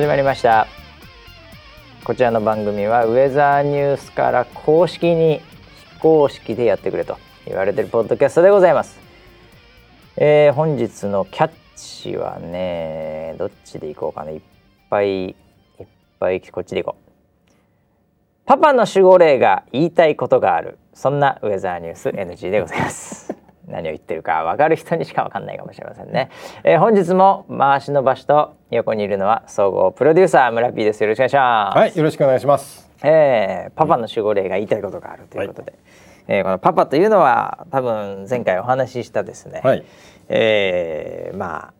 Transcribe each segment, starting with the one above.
始まりました。こちらの番組はウェザーニュースから公式に非公式でやってくれと言われてるポッドキャストでございます、えー、本日のキャッチはねどっちでいこうかな。いっぱいいっぱいこっちでいこう。パパの守護霊が言いたいことがある。そんなウェザーニュース NG でございます。何を言ってるか分かる人にしか分かんないかもしれませんね、えー、本日も回しの場所と横にいるのは総合プロデューサー村 P です。よろしくお願いします。はいよろしくお願いします。えー、パパの守護霊が言いたいことがあるということで、はい、えー、このパパというのは多分前回お話ししたですね、はい、えー、まあ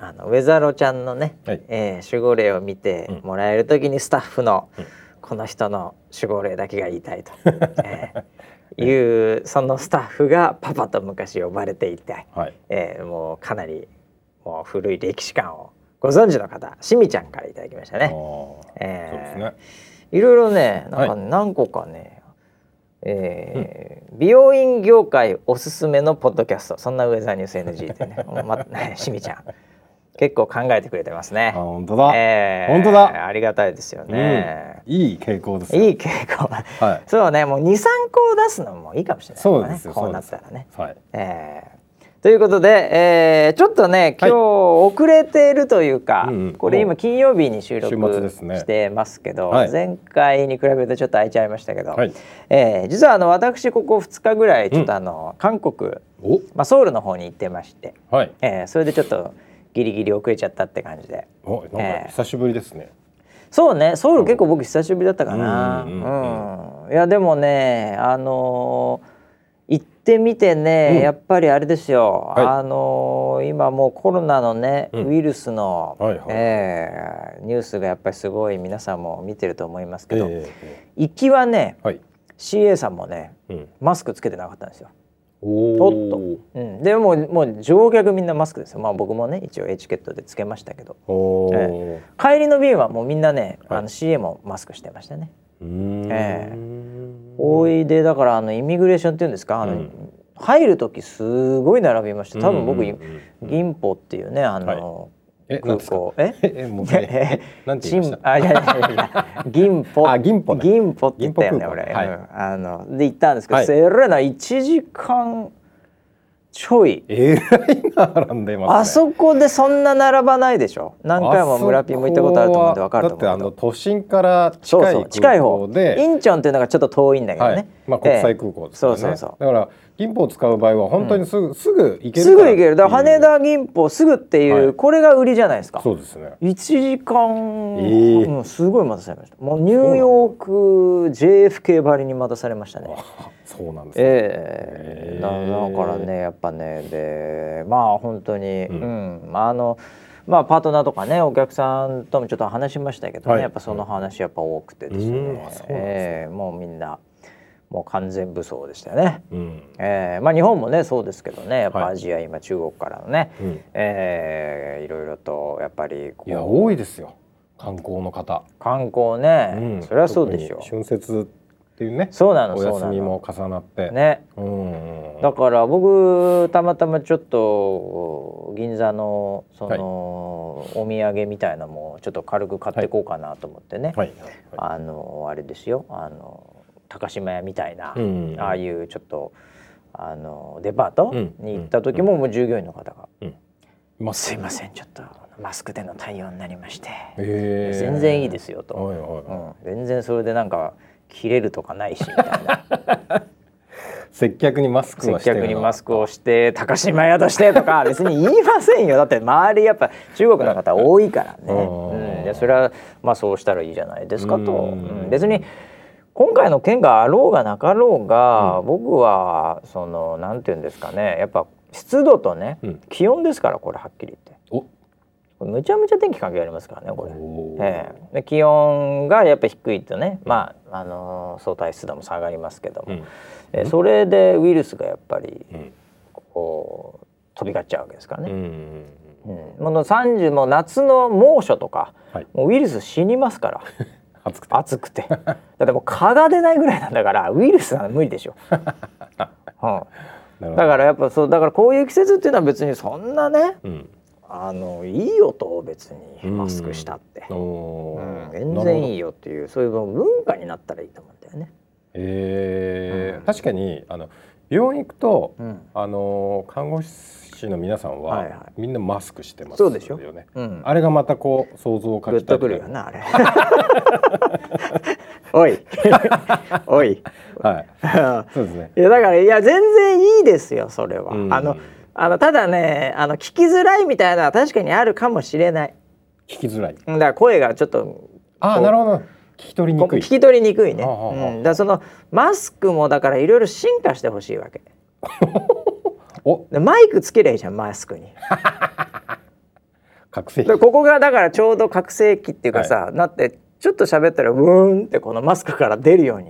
あのウェザロちゃんのね、はい、えー、守護霊を見てもらえる時にスタッフの、うん、この人の守護霊だけが言いたいと、えー、いうそのスタッフがパパと昔呼ばれていて、はい、えー、もうかなりもう古い歴史観をご存知の方しみちゃんからいただきましたね。いろいろねなんか何個かね、はい、えーうん、美容院業界おすすめのポッドキャストそんなウェザーニュース NG ってね まねしみちゃん結構考えてくれてますね。本当だ。えー、本当だ。ありがたいですよね。うん、いい傾向ですいい傾向。はい。そうね、もう二三個出すのもいいかもしれない、ね、そうですこうなったらね。はい。えー、ということで、えー、ちょっとね今日遅れているというか、はい、これ今金曜日に収録してますけど、ねはい、前回に比べるとちょっと空いちゃいましたけど、はい、えー、実はあの私ここ2日ぐらいちょっとあの、うん、韓国、まあ、ソウルの方に行ってまして、はいえー、それでちょっとギリギリ遅れちゃったって感じで。おなんか久しぶりですね。そうね。ソウル結構僕久しぶりだったかな。うん、うん、いやでもねあのー、行ってみてね、うん、やっぱりあれですよ、はい、あのー、今もうコロナのね、ウイルスの、はいはい、えー、ニュースがやっぱりすごい皆さんも見てると思いますけど、えー、行きはね、はい、CA さんもね、マスクつけてなかったんですよ。おっと、うん、でももう乗客みんなマスクですよ。まあ僕もね一応エチケットでつけましたけど、えー、帰りの便はもうみんなね、はい、あの CA もマスクしてましたね。ええ。ー、おいでだからあのイミグレーションっていうんですか？あの、うん、入る時すごい並びました。多分僕、銀歩っていうねあの、はいえ、空港。え、え、もう、え、なんて言いまあ、いやいやいや、銀歩。あ、銀歩。銀歩って言ったよね、俺。はい、あの、で、行ったんですけど、セレナ一時間。ちょい。えらい並んでます、あそこでそんな並ばないでしょ？何回も村ピンも行ったことあると思うんで分かると思うだってあの都心から近い近い方でインチョンっていうのがちょっと遠いんだけどね、まあ国際空港ですね、そうそうそうだから銀歩を使う場合は本当にすぐ、うん、すぐ行けるすぐ行ける。だから羽田銀歩すぐっていう、はい、これが売りじゃないですか。そうですね。1時間、えー、うん、すごい待たされました。もうニューヨーク JFK ばりに待たされましたね。そうなんですね。ええ。ー、だからねやっぱねでまあ本当にうん、うん、あのまあパートナーとかねお客さんともちょっと話しましたけどね、はい、やっぱその話やっぱ多くてですね、うん、えー、もうみんなもう完全武装でしたよね、うん、えー、まあ、日本もねそうですけどねやっぱアジア、はい、今中国からのね、うん、えー、いろいろとやっぱりいや多いですよ。観光の方。観光ね、うん、それはそうでしょう。春節っていうねそうなのお休みも重なって。ね、うん、だから僕たまたまちょっと銀座のその、はい、お土産みたいなのもちょっと軽く買っていこうかなと思ってね、はい。はい、あのあれですよ。あの高島屋みたいな、うん、ああいうちょっとあのデパートに行った時ももう従業員の方が「うん、すいませんちょっとマスクでの対応になりまして、え。ー、全然いいですよと、うん、全然それでなんか切れるとかないしみたいな。接客にマスクをして接客にマスクをして高島屋してとか 別に言いませんよ。だって周りやっぱ中国の方多いからね、うん、でそれはまあそうしたらいいじゃないですかと、うん、別に今回の件があろうがなかろうが、うん、僕はそのなんていうんですかね。やっぱ湿度とね、うん、気温ですからこれはっきり言って。むちゃむちゃ天気関係ありますからねこれ、えー、で気温がやっぱ低いとね、まああのー、相対湿度も下がりますけども、うん、えー、それでウイルスがやっぱり、こう飛び交っちゃうわけですからね。うん、うん、もの30も夏の猛暑とか、はい、もうウイルス死にますから。暑くて。暑くて。だってもう蚊が出ないぐらいなんだからウイルスは無理でしょ、うん、だからやっぱそうだからこういう季節っていうのは別にそんなね、うん、あのいいよと別にマスクしたって、うん、全然いいよっていうそういう文化になったらいいと思うんだよね。えー、うん、確かにあの病院行くと、うん、あの看護師の皆さんは、はいはい、みんなマスクしてますよね。そうでしょ、うん、あれがまたこう想像をかきたくるよなあれ。おい おい。はい。そうですね。いやだからいや全然いいですよそれは。あの。あのただねあの聞きづらいみたいな確かにあるかもしれない聞きづらいだから声がちょっとあなるほど聞き取りにくい聞き取りにくいね、うん、だそのマスクもだからいろいろ進化してほしいわけお。マイクつけりゃいいじゃんマスクに。覚醒。器ここがだからちょうど覚醒器っていうかさ、はい、なってちょっと喋ったらブーンってこのマスクから出るように。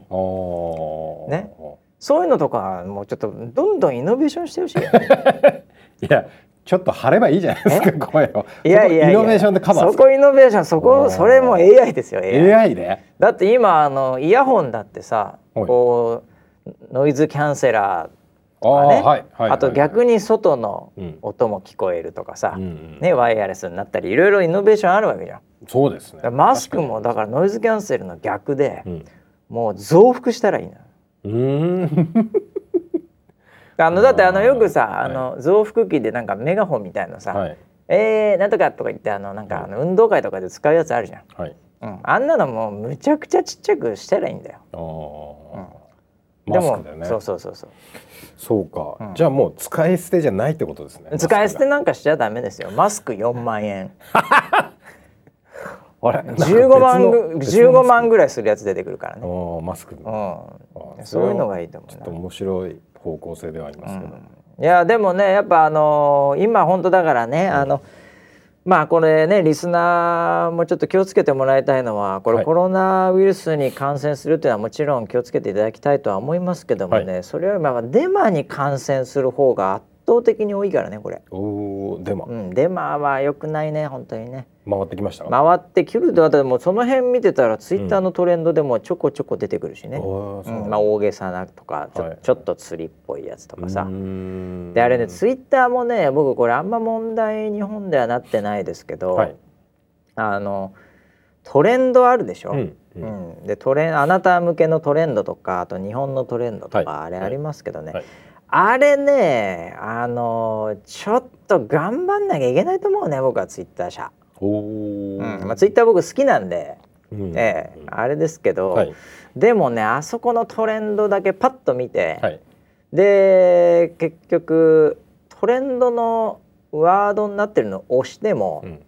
ね。そういうのとかもうちょっとどんどんイノベーションしてほしい いやちょっと張ればいいじゃないですか声を。いやいやイノベーションでカバーそこイノベーションそこそれも AI ですよ AI, AI でだって今あのイヤホンだってさこうノイズキャンセラーとかね。あはいはい、あと逆に外の音も聞こえるとかさ、うん、ね、ワイヤレスになったりいろいろイノベーションあるわけじゃん。そうですね。マスクもだからノイズキャンセルの逆で、うん、もう増幅したらいいの。うん。あのだってあのよくさあの増幅器でなんかメガホンみたいなさ、はい、えー、なんとかとか言ってあのなんかあの運動会とかで使うやつあるじゃん、はい。うん、あんなのもうむちゃくちゃちっちゃくしたらいいんだよ。うん、でも、ね、そうそうそうそう。そうか、うん、じゃあもう使い捨てじゃないってことですね。使い捨てなんかしちゃダメですよ。マスク4万円。あれ？15万ぐ15万ぐらいするやつ出てくるからね。マスク、うん、そういうのがいいと思う。ちょっと面白い方向性ではありますけど、うん、いやでもねやっぱあのー、今本当だからね、うん、あのまあこれねリスナーもちょっと気をつけてもらいたいのはこれコロナウイルスに感染するというのはもちろん気をつけていただきたいとは思いますけどもね、はい、それよりもデマに感染する方が圧倒的に多いからねこれ。おデマ、うん、デマは良くないね本当にね。回ってきました？回ってくるでもその辺見てたらツイッターのトレンドでもちょこちょこ出てくるしね、うんう。ん、まあ、大げさなとかちょはい、ちょっと釣りっぽいやつとかさ。であれねツイッターもね僕これあんま問題日本ではなってないですけど、はい、あのトレンドあるでしょ、うんうん、でトレンあなた向けのトレンドとかあと日本のトレンドとか、はい、あれありますけどね、あれねあのちょっと頑張んなきゃいけないと思うね僕はツイッター社。うんまあ、ツイッター僕好きなんで、うん、ええ、あれですけど、はい、でもねあそこのトレンドだけパッと見て、はい、で結局トレンドのワードになってるのを押しても、うん、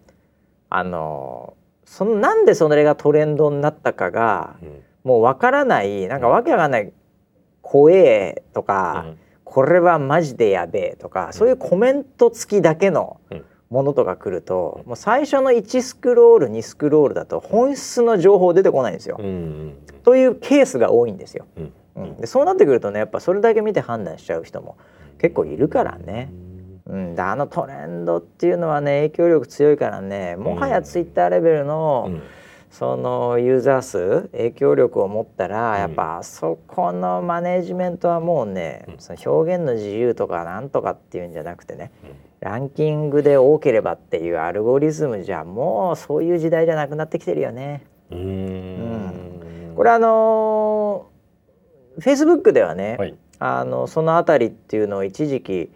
あのそのなんでそれがトレンドになったかが、うん、もうわからないなんかわけわかんない「怖え」とか、これはマジでやべえ」とか、そういうコメント付きだけの、ものとか来るともう最初の1スクロール2スクロールだと本質の情報出てこないんですよ。うん、というケースが多いんですよ。うん、でそうなってくるとねやっぱそれだけ見て判断しちゃう人も結構いるからね。うん、であのトレンドっていうのはね影響力強いからねもはやツイッターレベルの、うん、そのユーザー数影響力を持ったら、やっぱあそこのマネジメントはもうね、その表現の自由とかなんとかっていうんじゃなくてね、ランキングで多ければっていうアルゴリズムじゃもうそういう時代じゃなくなってきてるよね。うん。うん。これあのフェイスブックではね、はい、あのその辺りっていうのを一時期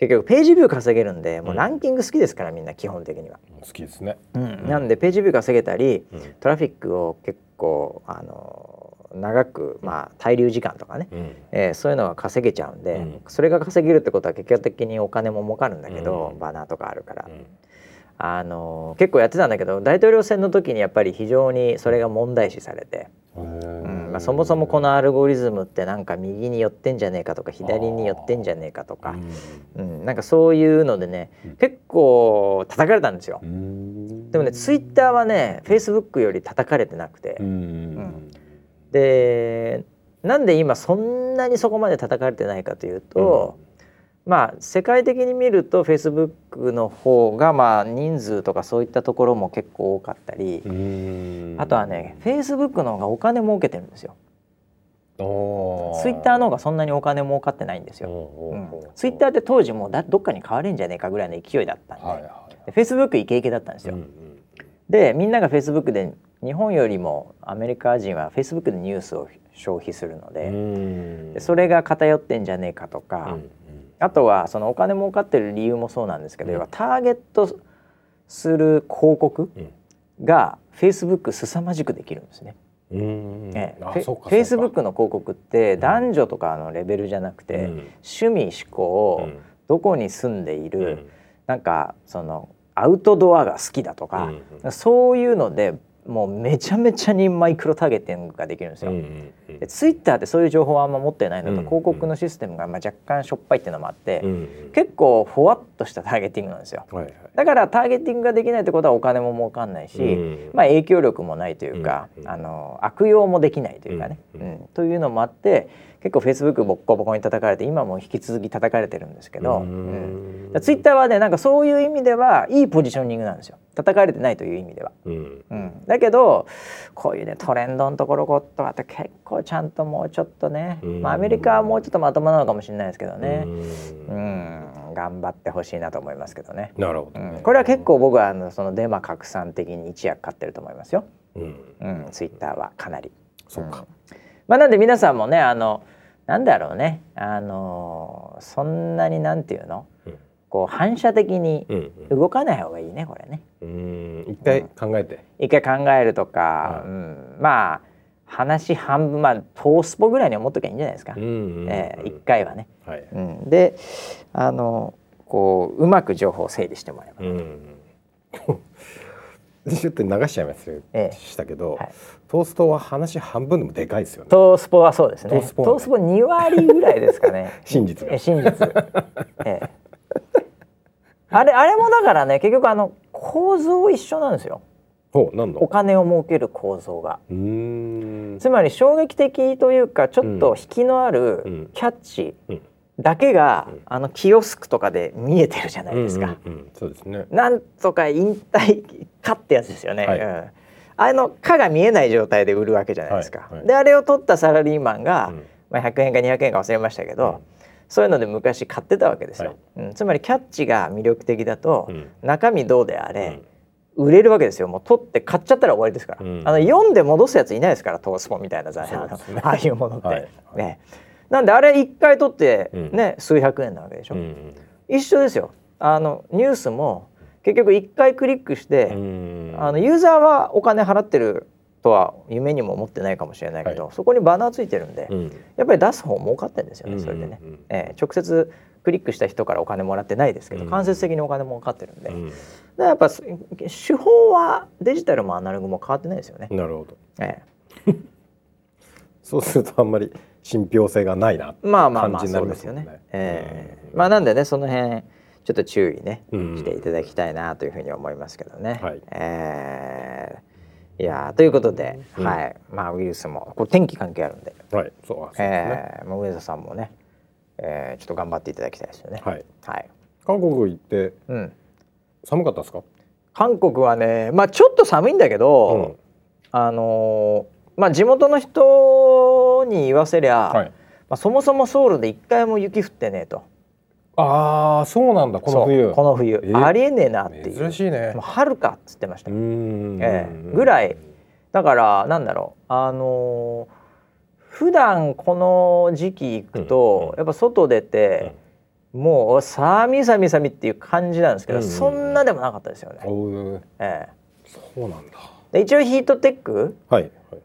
結局ページビュー稼げるんでもうランキング好きですから、みんな基本的には。好きですね、うん、なんでページビュー稼げたり、トラフィックを結構あの長く、まあ、滞留時間とかね、うん、えー、そういうのが稼げちゃうんで、うん、それが稼げるってことは結果的にお金も儲かるんだけど、うん、バナーとかあるから。あの結構やってたんだけど大統領選の時にやっぱり非常にそれが問題視されて、うんまあ、そもそもこのアルゴリズムってなんか右に寄ってんじゃねえかとか左に寄ってんじゃねえかとか、うん、なんかそういうのでね結構叩かれたんですよ。でもねツイッターはねフェイスブックより叩かれてなくて。うん。でなんで今そんなにそこまで叩かれてないかというと、うん、まあ世界的に見るとフェイスブックの方がまあ人数とかそういったところも結構多かったりあとはねフェイスブックの方がお金儲けてるんですよ。ツイッターの方がそんなにお金儲かってないんですよ。ツイッターって当時もうだどっかに変われんじゃねえかぐらいの勢いだったんで、はいはい、フェイスブックイケイケだったんですよ。うんうん、でみんながフェイスブックで日本よりもアメリカ人はフェイスブックでニュースを消費するのででそれが偏ってんじゃねえかとか、うんうん、あとはそのお金儲かってる理由もそうなんですけど、うん、ターゲットする広告がフェイスブック凄まじくできるんですね。えフェイスブックの広告って男女とかのレベルじゃなくて、うん、趣味思考、うん、どこに住んでいる、うん、なんかそのアウトドアが好きだとか、そういうのでもうめちゃめちゃにマイクロターゲティングができるんですよ。うんうん、でツイッターってそういう情報はあんま持ってないのと、うんうん、広告のシステムがまあ若干しょっぱいっていうのもあって、うんうん、結構ふわっとしたターゲティングなんですよ。はいはい、だからターゲティングができないってことはお金も儲かんないし、うん、まあ影響力もないというか、うんうん、あの悪用もできないというかね、うん、うん、というのもあって結構フェイスブックボッコボコに叩かれて今も引き続き叩かれてるんですけど、うん、ツイッターはねなんかそういう意味ではいいポジショニングなんですよ。叩かれてないという意味では。うん、うん、だけどこういうねトレンドのところことかって結構ちゃんともうちょっとね、まあ、アメリカはもうちょっとまともなのかもしれないですけどね、うん、頑張ってほしいなと思いますけどね。なるほど、ね、これは結構僕はあのそのデマ拡散的に一役買ってると思いますよ。うん、うん、ツイッターはかなり。そうか、まあ、なんで皆さんもねあのなんだろうね。あのー、そんなになんていうの、うん、こう反射的に動かない方がいいねこれね。うん。一回考えて、一回考えるとか、うん、まあ話半分まあトースポぐらいに思っときゃいいんじゃないですか。一、えー、回はね。はい、うん、であのこううまく情報を整理してもらえば。うん ちょっと流しちゃいましたけど、ええ。はい、トーストは話半分でもでかいですよね。トースポはそうですね。トースポ、ね、トースポ2割ぐらいですかね。真実が。真実。ええ、あれあれもだからね結局あの構造一緒なんですよ。お金を儲ける構造がつまり衝撃的というかちょっと引きのあるキャッチ、うんうんだけが、うん、あのキオスクとかで見えてるじゃないですか。うんうんうん、そうですね。なんとか引退かってやつですよね。はい、うん、あのかが見えない状態で売るわけじゃないですか。はいはい、であれを取ったサラリーマンが、うん、まあ100円か200円か忘れましたけど、そういうので昔買ってたわけですよ。はい、うん、つまりキャッチが魅力的だと、中身どうであれ、売れるわけですよ。もう取って買っちゃったら終わりですから、あの読んで戻すやついないですからトースポみたいな、ね、ああいうものって。はい、ね。なんであれ1回取ってね、うん、数百円なわけでしょ、うん、一緒ですよ。あのニュースも結局1回クリックして、あのユーザーはお金払ってるとは夢にも思ってないかもしれないけど、はい、そこにバナーついてるんで、うん、やっぱり出す方儲かってるんですよねそれでね、えー、直接クリックした人からお金もらってないですけど、間接的にお金儲かってるんで、うん、だやっぱ手法はデジタルもアナログも変わってないですよね。なるほど、えー、そうするとあんまり信憑性がないなまあまあまあそうですよね。えー、まあなんでねその辺ちょっと注意ね、していただきたいなというふうに思いますけどね。はい、えー、いやということで、うん、はいまあウイルスもこれ天気関係あるんで、はいそうですね。えー、上田さんもね、えー、ちょっと頑張っていただきたいですよね。はい。はい。韓国行って、うん、寒かったですか？韓国はねまあちょっと寒いんだけど、うん、あのーまあ地元の人に言わせりゃ、はい、まあ、そもそもソウルで一回も雪降ってねえと。ああそうなんだこの冬。この冬、えー、ありえねえなっていう。珍しいね。春かっつってました。えー、ぐらい。だからなんだろう。あのー、普段この時期行くと、うん、やっぱ外出て、うん、もう寒い寒い寒いっていう感じなんですけど、うん、そんなでもなかったですよね、えー、そうなんだ。で一応ヒートテック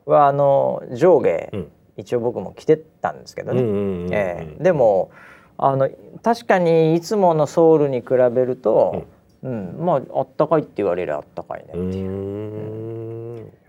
はあの上下、一応僕も着てたんですけどね。でもあの確かにいつものソウルに比べると、うん、うん、まああったかいって言われりゃあったかいねっていう。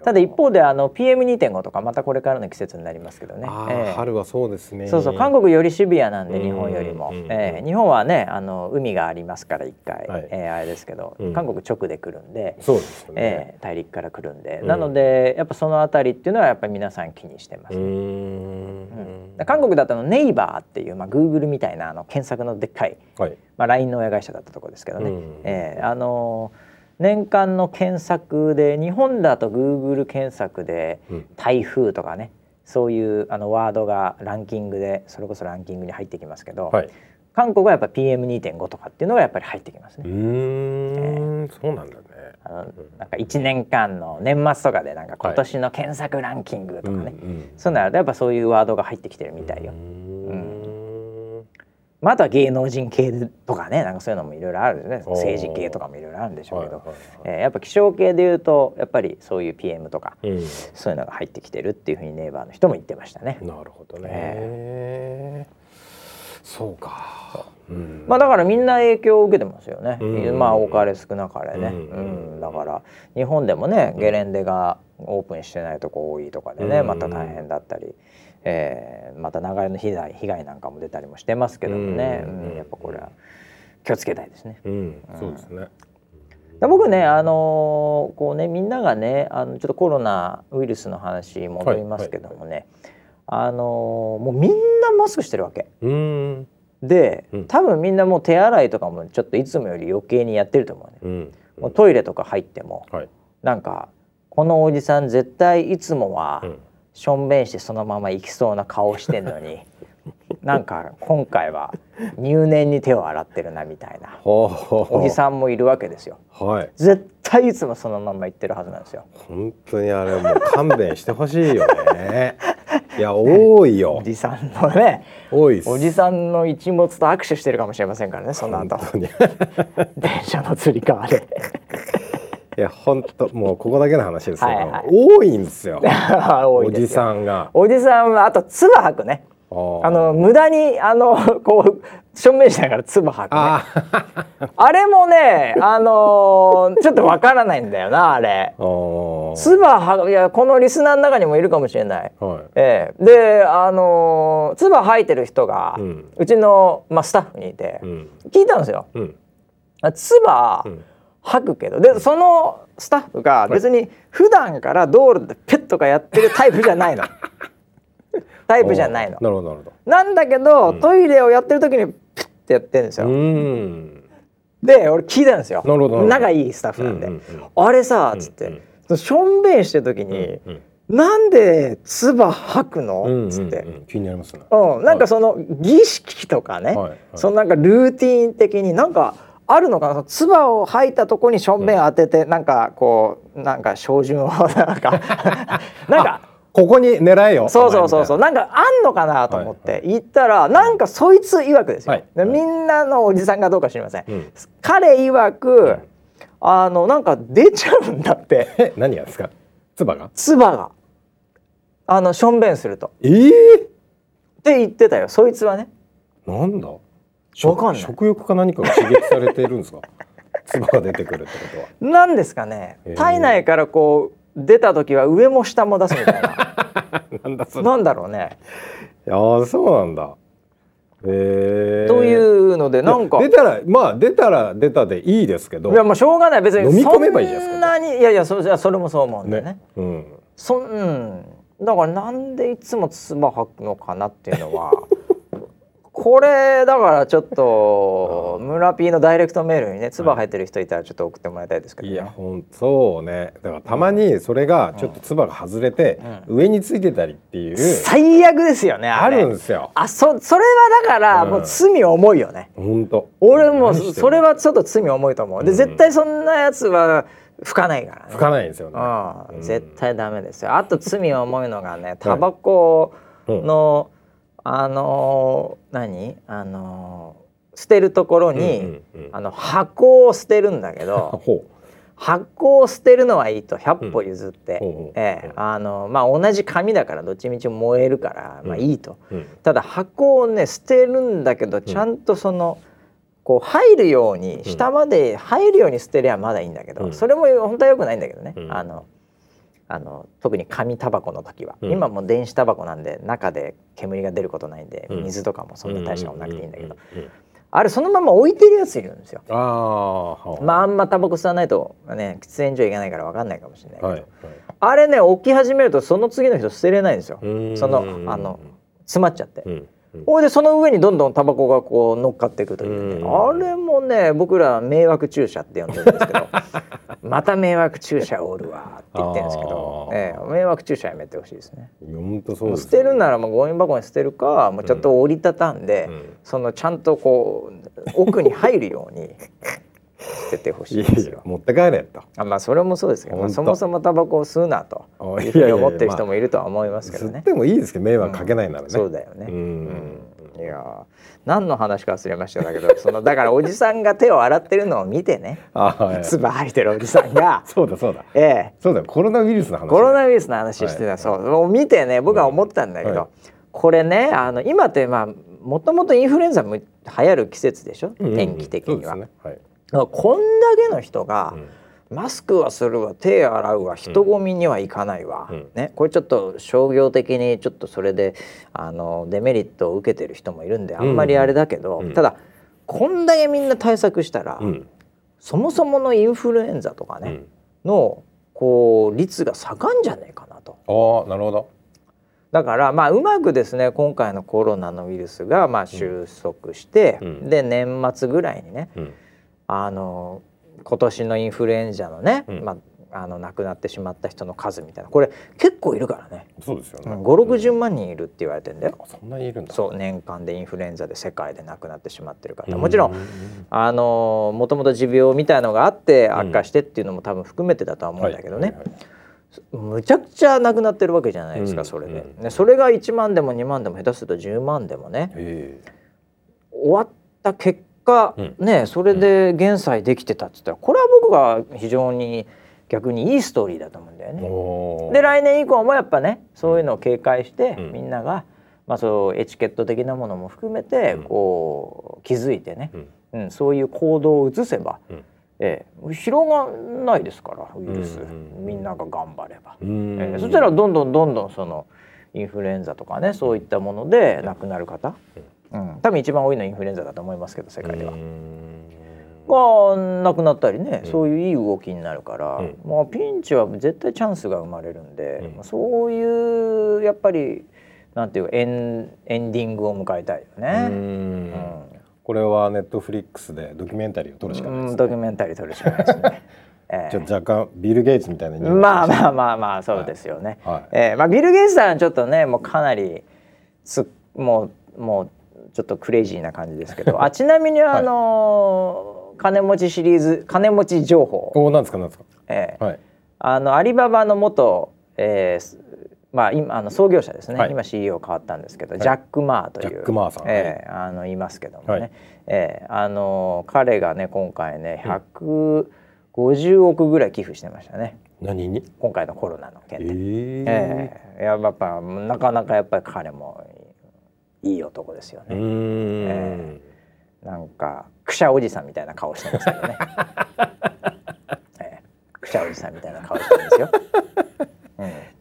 ただ一方であの PM2.5 とかまたこれからの季節になりますけどね、えー、春はそうですね。そうそう韓国よりシビアなんで日本よりも、えー、日本はねあの海がありますから一回、はい、えー、あれですけど、うん、韓国直で来るんでそうですね、えー、大陸から来るんで、うん、なのでやっぱその辺りっていうのはやっぱり皆さん気にしてます、ね、うん、韓国だったのネイバーっていう、まあ、グーグルみたいなあの検索のでっかい、はい。まあ、LINE の親会社だったところですけどね、うん、えー、あのー年間の検索で日本だとグーグル検索で台風とかね、そういうあのワードがランキングでそれこそランキングに入ってきますけど、はい、韓国はやっぱ PM2.5 とかっていうのがやっぱり入ってきますね。うん、えー、そうなんだね。あのなんか1年間の年末とかでなんか今年の検索ランキングとかね、はいうんうん、そうなるとやっぱそういうワードが入ってきてるみたいよ。うんまあ、あとは芸能人系とかねなんかそういうのもいろいろあるんですね政治系とかもいろいろあるんでしょうけど、はいはいはい、えー、やっぱ気象系でいうとやっぱりそういう PM とか、うん、そういうのが入ってきてるっていうふうにネイバーの人も言ってましたね。なるほどね、えー。そうか、うん、まあだからみんな影響を受けてますよね、うん、まあ多かれ少なかれね、うん、うん、だから日本でもねゲレンデがオープンしてないとこ多いとかでね、また大変だったり、えー、また流れの被害被害なんかも出たりもしてますけどもね、うんやっぱこれは気をつけたいですね。そうですね。僕ね、あのー、こうねみんながねあのちょっとコロナウイルスの話戻りますけどもね、はいはい。あのもうみんなマスクしてるわけ。で、うん、多分みんなもう手洗いとかもちょっといつもより余計にやってると思うね。うん、もうトイレとか入っても、はい、なんかこのおじさん絶対いつもはしょんべんしてそのまま行きそうな顔してんのに なんか今回は入念に手を洗ってるなみたいなおじさんもいるわけですよ。はい、絶対いつもそのまま行ってるはずなんですよ。本当にあれもう勘弁してほしいよね。いや多いよ。おじさんのね。多いおじさんの一物と握手してるかもしれませんからね。その後。電車のつり革で。いや本当もうここだけの話ですけど、はいはい、多いん ですよ。おじさんが。おじさんはあと唾吐くね。あの無駄にあのこう正面しながら唾吐くね。あれもねあのー、ちょっとわからないんだよなあれ。唾吐くいやこのリスナーの中にもいるかもしれない、はい、えー、であのー、唾吐いてる人が、うん、うちの、まあ、スタッフにいて、うん、聞いたんですよ、うん、唾、吐くけど。でそのスタッフが別に普段から道路でペットがやってるタイプじゃないの。タイプじゃないの。なるほどなるほど。なんだけど、うん、トイレをやってる時にピッてやってるんですよ。で俺聞いたんですよ。なるほど仲いいスタッフなんで。うんうんうん、あれさっつって、うん、しょんべんしてる時に、うんうん。なんで唾吐くの、うんうん、つって、気になりますね。うん、なんかその儀式とかね、はいはい、そのなんかルーティン的になんかあるのかな唾を吐いたとこにしょんべん当てて、うん、なんかこうなんか照準をなんか なんかここに狙えよそうそうそうそうな。んかあんのかなと思って行ったら、なんかそいつ曰くですよ、はい、みんなのおじさんかどうか知りません、うん、彼曰くあのなんか出ちゃうんだって。何がですか？唾が？唾が。あのしょんべんすると。ええー、って言ってたよそいつはね。なんだ？わかんない。食欲か何かが刺激されているんですか？唾が出てくるってことは。何ですかね、えー、体内からこう出た時は上も下も出すみたいな。なんだそれ。なんだろうね。いやそうなんだ。えー、というのでなんか。出たらまあ出たら出たでいいですけど。いやまあしょうがない。別に飲み込めばいいじゃないですか。そんなにいやいやそそれもそう思うんだよね、ね、うん。そうん。だからなんでいつも唾吐くのかなっていうのは これだからちょっと村 P のダイレクトメールにね唾入ってる人いたらちょっと送ってもらいたいですけど、ね、いやほんそうね。だからたまにそれがちょっと唾が外れて、上についてたりっていう、最悪ですよねあるんですよ。あそそれはだからもう罪重いよね、本当俺もそれはちょっと罪重いと思う。で絶対そんなやつは吹かないからね。吹かないんですよね、うん、絶対ダメですよ。あと罪重いのがねタバコの、あのー、何？あのー、捨てるところに、うんうんうん、あの箱を捨てるんだけど箱。を捨てるのはいいと100歩譲って、うん、ええ。あのまあ、同じ紙だからどっちみち燃えるから、まあ、いいと、うん、ただ箱をね捨てるんだけどちゃんとその、こう入るように下まで入るように捨てりゃまだいいんだけど、それも本当はよくないんだけどね。あのあの特に紙タバコの時は、うん、今も電子タバコなんで中で煙が出ることないんで、うん、水とかもそんな大したことなくていいんだけど、あれそのまま置いてるやついるんですよ。あまああんまタバコ吸わないとね喫煙所行かないから分かんないかもしれないけど、はいはい、あれね置き始めるとその次の人捨てれないんですよ。そのあの詰まっちゃって。うん。ほいでその上にどんどんタバコがこう乗っかっていくというね、あれもね僕ら迷惑注射って呼んでるんですけど また迷惑注射おるわって言ってるんですけど、ええ、迷惑注射やめてほしいですね。本当そう、ね、捨てるならもうゴミ箱に捨てるかもうちょっと折りたたんで、うん、そのちゃんとこう奥に入るように 捨ててほしいですよ。持って帰れと。あまあそれもそうですけど、まあ、そもそもタバコを吸うなというふうに思ってる人もいるとは思いますけどね。吸ってもいいですけど迷惑かけないならね。うん、そうだよね。うん、いや何の話か忘れましたけどそのだからおじさんが手を洗ってるのを見てね。唾吐いてるおじさんが。そうだそうだ。ええ。そうだコロナウイルスの話コロナウイルスの話してた、はい、そう見てね僕は思ったんだけど、うんはい、これねあの今ってまあもともとインフルエンザも流行る季節でしょ、うん。うん、天気的には。ね。はい、こんだけの人が、うんマスクはするわ手洗うわ人混みには行かないわ、うん、ね、これちょっと商業的にちょっとそれであのデメリットを受けてる人もいるんであんまりあれだけど、うん、ただこんだけみんな対策したら、うん、そもそものインフルエンザとかね、のこう率が下がんじゃねえかなと。あなるほど。だからまあうまくですね今回のコロナのウイルスがまあ収束して、で年末ぐらいにね、あの今年のインフルエンザのね、うん、まあ、あの亡くなってしまった人の数みたいな。これ結構いるからね。そうですよね。560万人いるって言われてんだよ、そんなにいるんだ。そう年間でインフルエンザで世界で亡くなってしまってる方。もちろんあのもともと持病みたいのがあって悪化してっていうのも多分含めてだとは思うんだけどね、むちゃくちゃなくなってるわけじゃないですか、それで、ね、それが1万でも2万でも下手すると10万でもね、終わった結果、ねそれで減災できてたっつったらこれは僕が非常に逆にいいストーリーだと思うんだよね。で来年以降もやっぱねそういうのを警戒して、みんなが、まあ、そうエチケット的なものも含めてこう気づいてね、うん。そういう行動を移せば、ええ、広がないですからウイルス、みんなが頑張れば、ええ、そしたらどんどんどんどんそのインフルエンザとかねそういったもので亡くなる方、うん、多分一番多いのはインフルエンザだと思いますけど世界では。がなくなったりね、うん、そういういい動きになるから、うん、まあ、ピンチは絶対チャンスが生まれるんで、うん、そういうやっぱりなんていうエンエンディングを迎えたいよね。うん。これはネットフリックスでドキュメンタリーを撮るしかないですね。ドキュメンタリー撮るしかないですね。えー、ちょっと若干ビル・ゲイツみたいなまあまあまあまあそうですよね。はい、えー、まあビル・ゲイツさんはちょっとねもうかなりすもうもうちょっとクレイジーな感じですけど。あちなみにあの、はい、金持ちシリーズ金持ち情報。おなんですかなんですか、えーはい、あのアリババの元、えー、まあ今あの創業者ですね、はい、今 CEO 変わったんですけど、ジャック・マーというジャック・マーさん、えー、あのいますけどもね、はい、えー、あの彼がね今回ね150億ぐらい寄付してましたね。何に？今回のコロナの件で、えー、えー、やっぱなかなかやっぱり彼もいい男ですよね。えー、なんかくしゃおじさんみたいな顔してますけどね。えー、くしゃおじさんみたいな顔してるんですよ。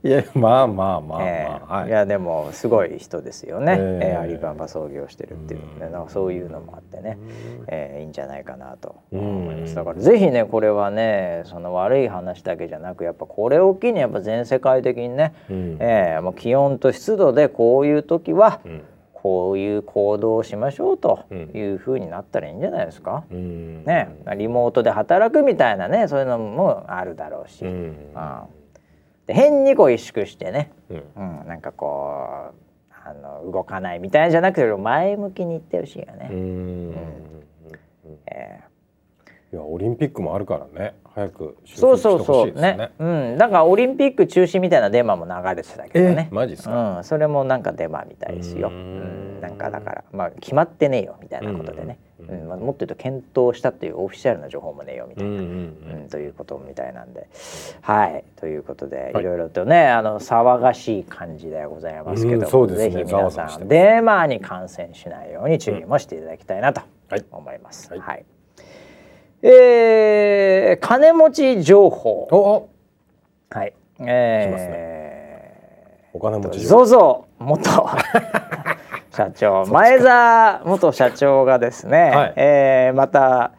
いやまあまあまあまあ、えーはい、いやでもすごい人ですよね、えー、アリババ創業してるっていうのでなんかそういうのもあってね、えー、いいんじゃないかなと思います。だからぜひねこれはねその悪い話だけじゃなくやっぱこれを機にやっぱ全世界的にね、うん、えー、もう気温と湿度でこういう時は、うんこういう行動をしましょうというふうになったらいいんじゃないですか。うん、ね、リモートで働くみたいなねそういうのもあるだろうし、うん、で変にこう萎縮してね、うん、うん、なんかこうあの動かないみたいじゃなくて前向きにいってほしいよね。うん、えー、いやオリンピックもあるからね早くそうそうそう。ね。うん、なんかオリンピック中止みたいなデマも流れてたけどね。マジですか？うん、それもなんかデマみたいですよ。うん、なんかだからまあ決まってねえよみたいなことでね。うん、まあ、もっと言うと検討したっていうオフィシャルな情報もねえよみたいな、うん、ということみたいなんで。はい。ということで、い、ろいろとねあの騒がしい感じではございますけども、ね、ぜひ皆さんデマに感染しないように注意もしていただきたいなと思います。はい、はいえー、金持ち情報。はい。えー、ね、お金持ち情報。ゾゾ元 社長 前澤元社長がですね、はい、えー、また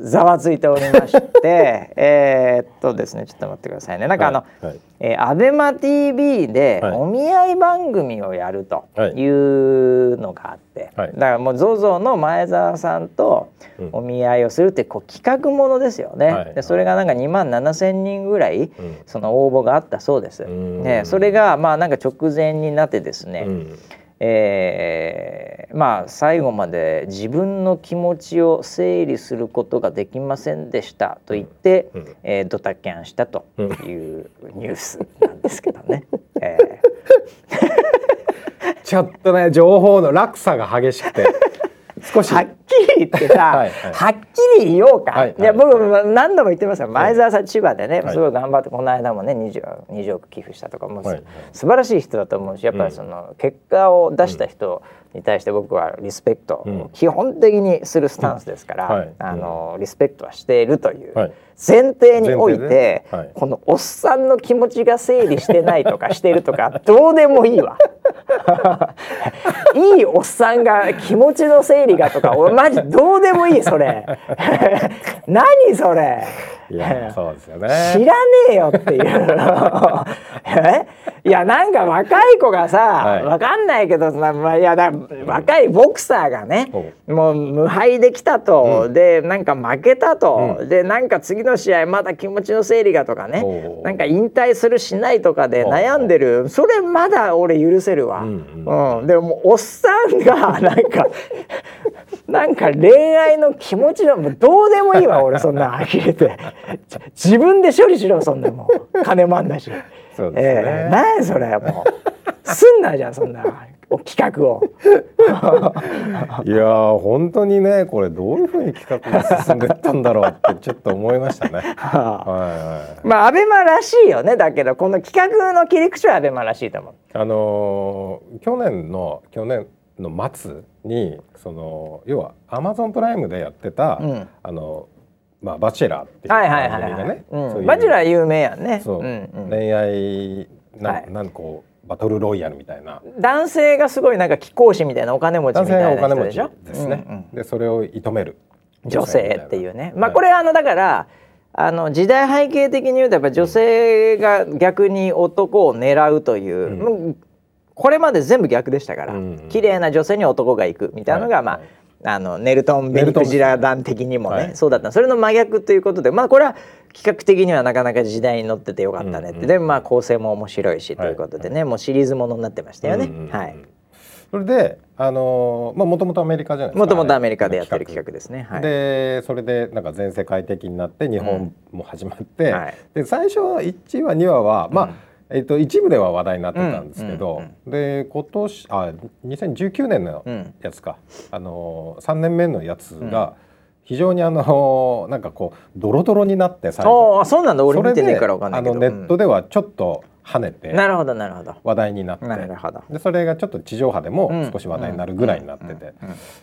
ざわついておりまして えっとですねちょっと待ってくださいね。なんかあの、はいはい、えー、アベマ t v でお見合い番組をやるというのがあって、はい、だからもう ZOZO の前澤さんとお見合いをするってこう企画ものですよね、はい、でそれがなんか2万7千人ぐらいその応募があったそうです。ね、それがまあなんか直前になってですね、うんえー、まあ最後まで自分の気持ちを整理することができませんでしたと言って、うん、えー、ドタキャンしたというニュースなんですけどね。えー、ちょっとね情報の落差が激しくて少し。はっきり言ってさ はい、はっきり言おうか、はい、い。や僕何度も言ってますよ。前澤さん千葉でね、すごい頑張ってこの間もね 20, 20億寄付したとかも、はい、素晴らしい人だと思うしやっぱりその結果を出した人に対して僕はリスペクト、うん、基本的にするスタンスですから、あのリスペクトはしているという前提において、ね、このおっさんの気持ちが整理してないとかしてるとか どうでもいいわ。いいおっさんが気持ちの整理がとか俺マジどうでもいいそれ。何それ。いやそうですよね。知らねえよっていういやなんか若い子がさ、はい、わかんないけどまあ、いやだ若いボクサーがね、う。ん、もう無敗できたと、うん、でなんか負けたと、うん、でなんか次の試合まだ気持ちの整理がとかね。なんか引退するしないとかで悩んでる。それまだ俺許せるわ。うん、うん、でもおっさんが なんかなんか恋愛の気持ちのもうどうでもいいわ俺そんな呆れて。自分で処理しろそんなもん金もあんだし。そうですね、えー、何それもう。すんなじゃんそんな企画を。いや本当にねこれどういうふうに企画が進んでったんだろうってちょっと思いましたね。はいはい、まあアベマらしいよねだけどこの企画の切り口はアベマらしいと思う。あのー、去年の去年の末にその要はアマゾンプライムでやってた、うん、あのまあ、バチェラーっていう番組でね、バチェラー有名やんね。そう、うんうん、恋愛な,、ん、なんこうバトルロイヤルみたいな。男性がすごいなんか貴公子みたいなお金持ちみたいな人でしょ？ですね、うんうん、でそれを射止める。女性っていうね。まあこれあのだからあの時代背景的に言うとやっぱ女性が逆に男を狙うという、うん、これまで全部逆でしたから、うん、綺麗な女性に男が行くみたいなのが、まあ、はいあのネルトン・ベニクジラ団的にもね、はい、そうだった。それの真逆ということでまあこれは企画的にはなかなか時代に乗っててよかったねって、うん。うん、でまあ構成も面白いしということでね、はい、もうシリーズものになってましたよね。うんうん、はい。それであのまあもともとアメリカじゃないですか。もともとアメリカでやってる企画。ですね、はい、でそれでなんか全世界的になって日本も始まって、うんはい、で最初1話2話はまあ、うんえっと、一部では話題になってたんですけど、で今年あ2019年のやつか、うん、あの3年目のやつが非常にあの なんかこうドロドロになって最後。あそうなんだ。俺見てねえから分かんないけど。ネットではちょっと跳ねてなるほどなるほど。話題になって。でそれがちょっと地上波でも少し話題になるぐらいになってて。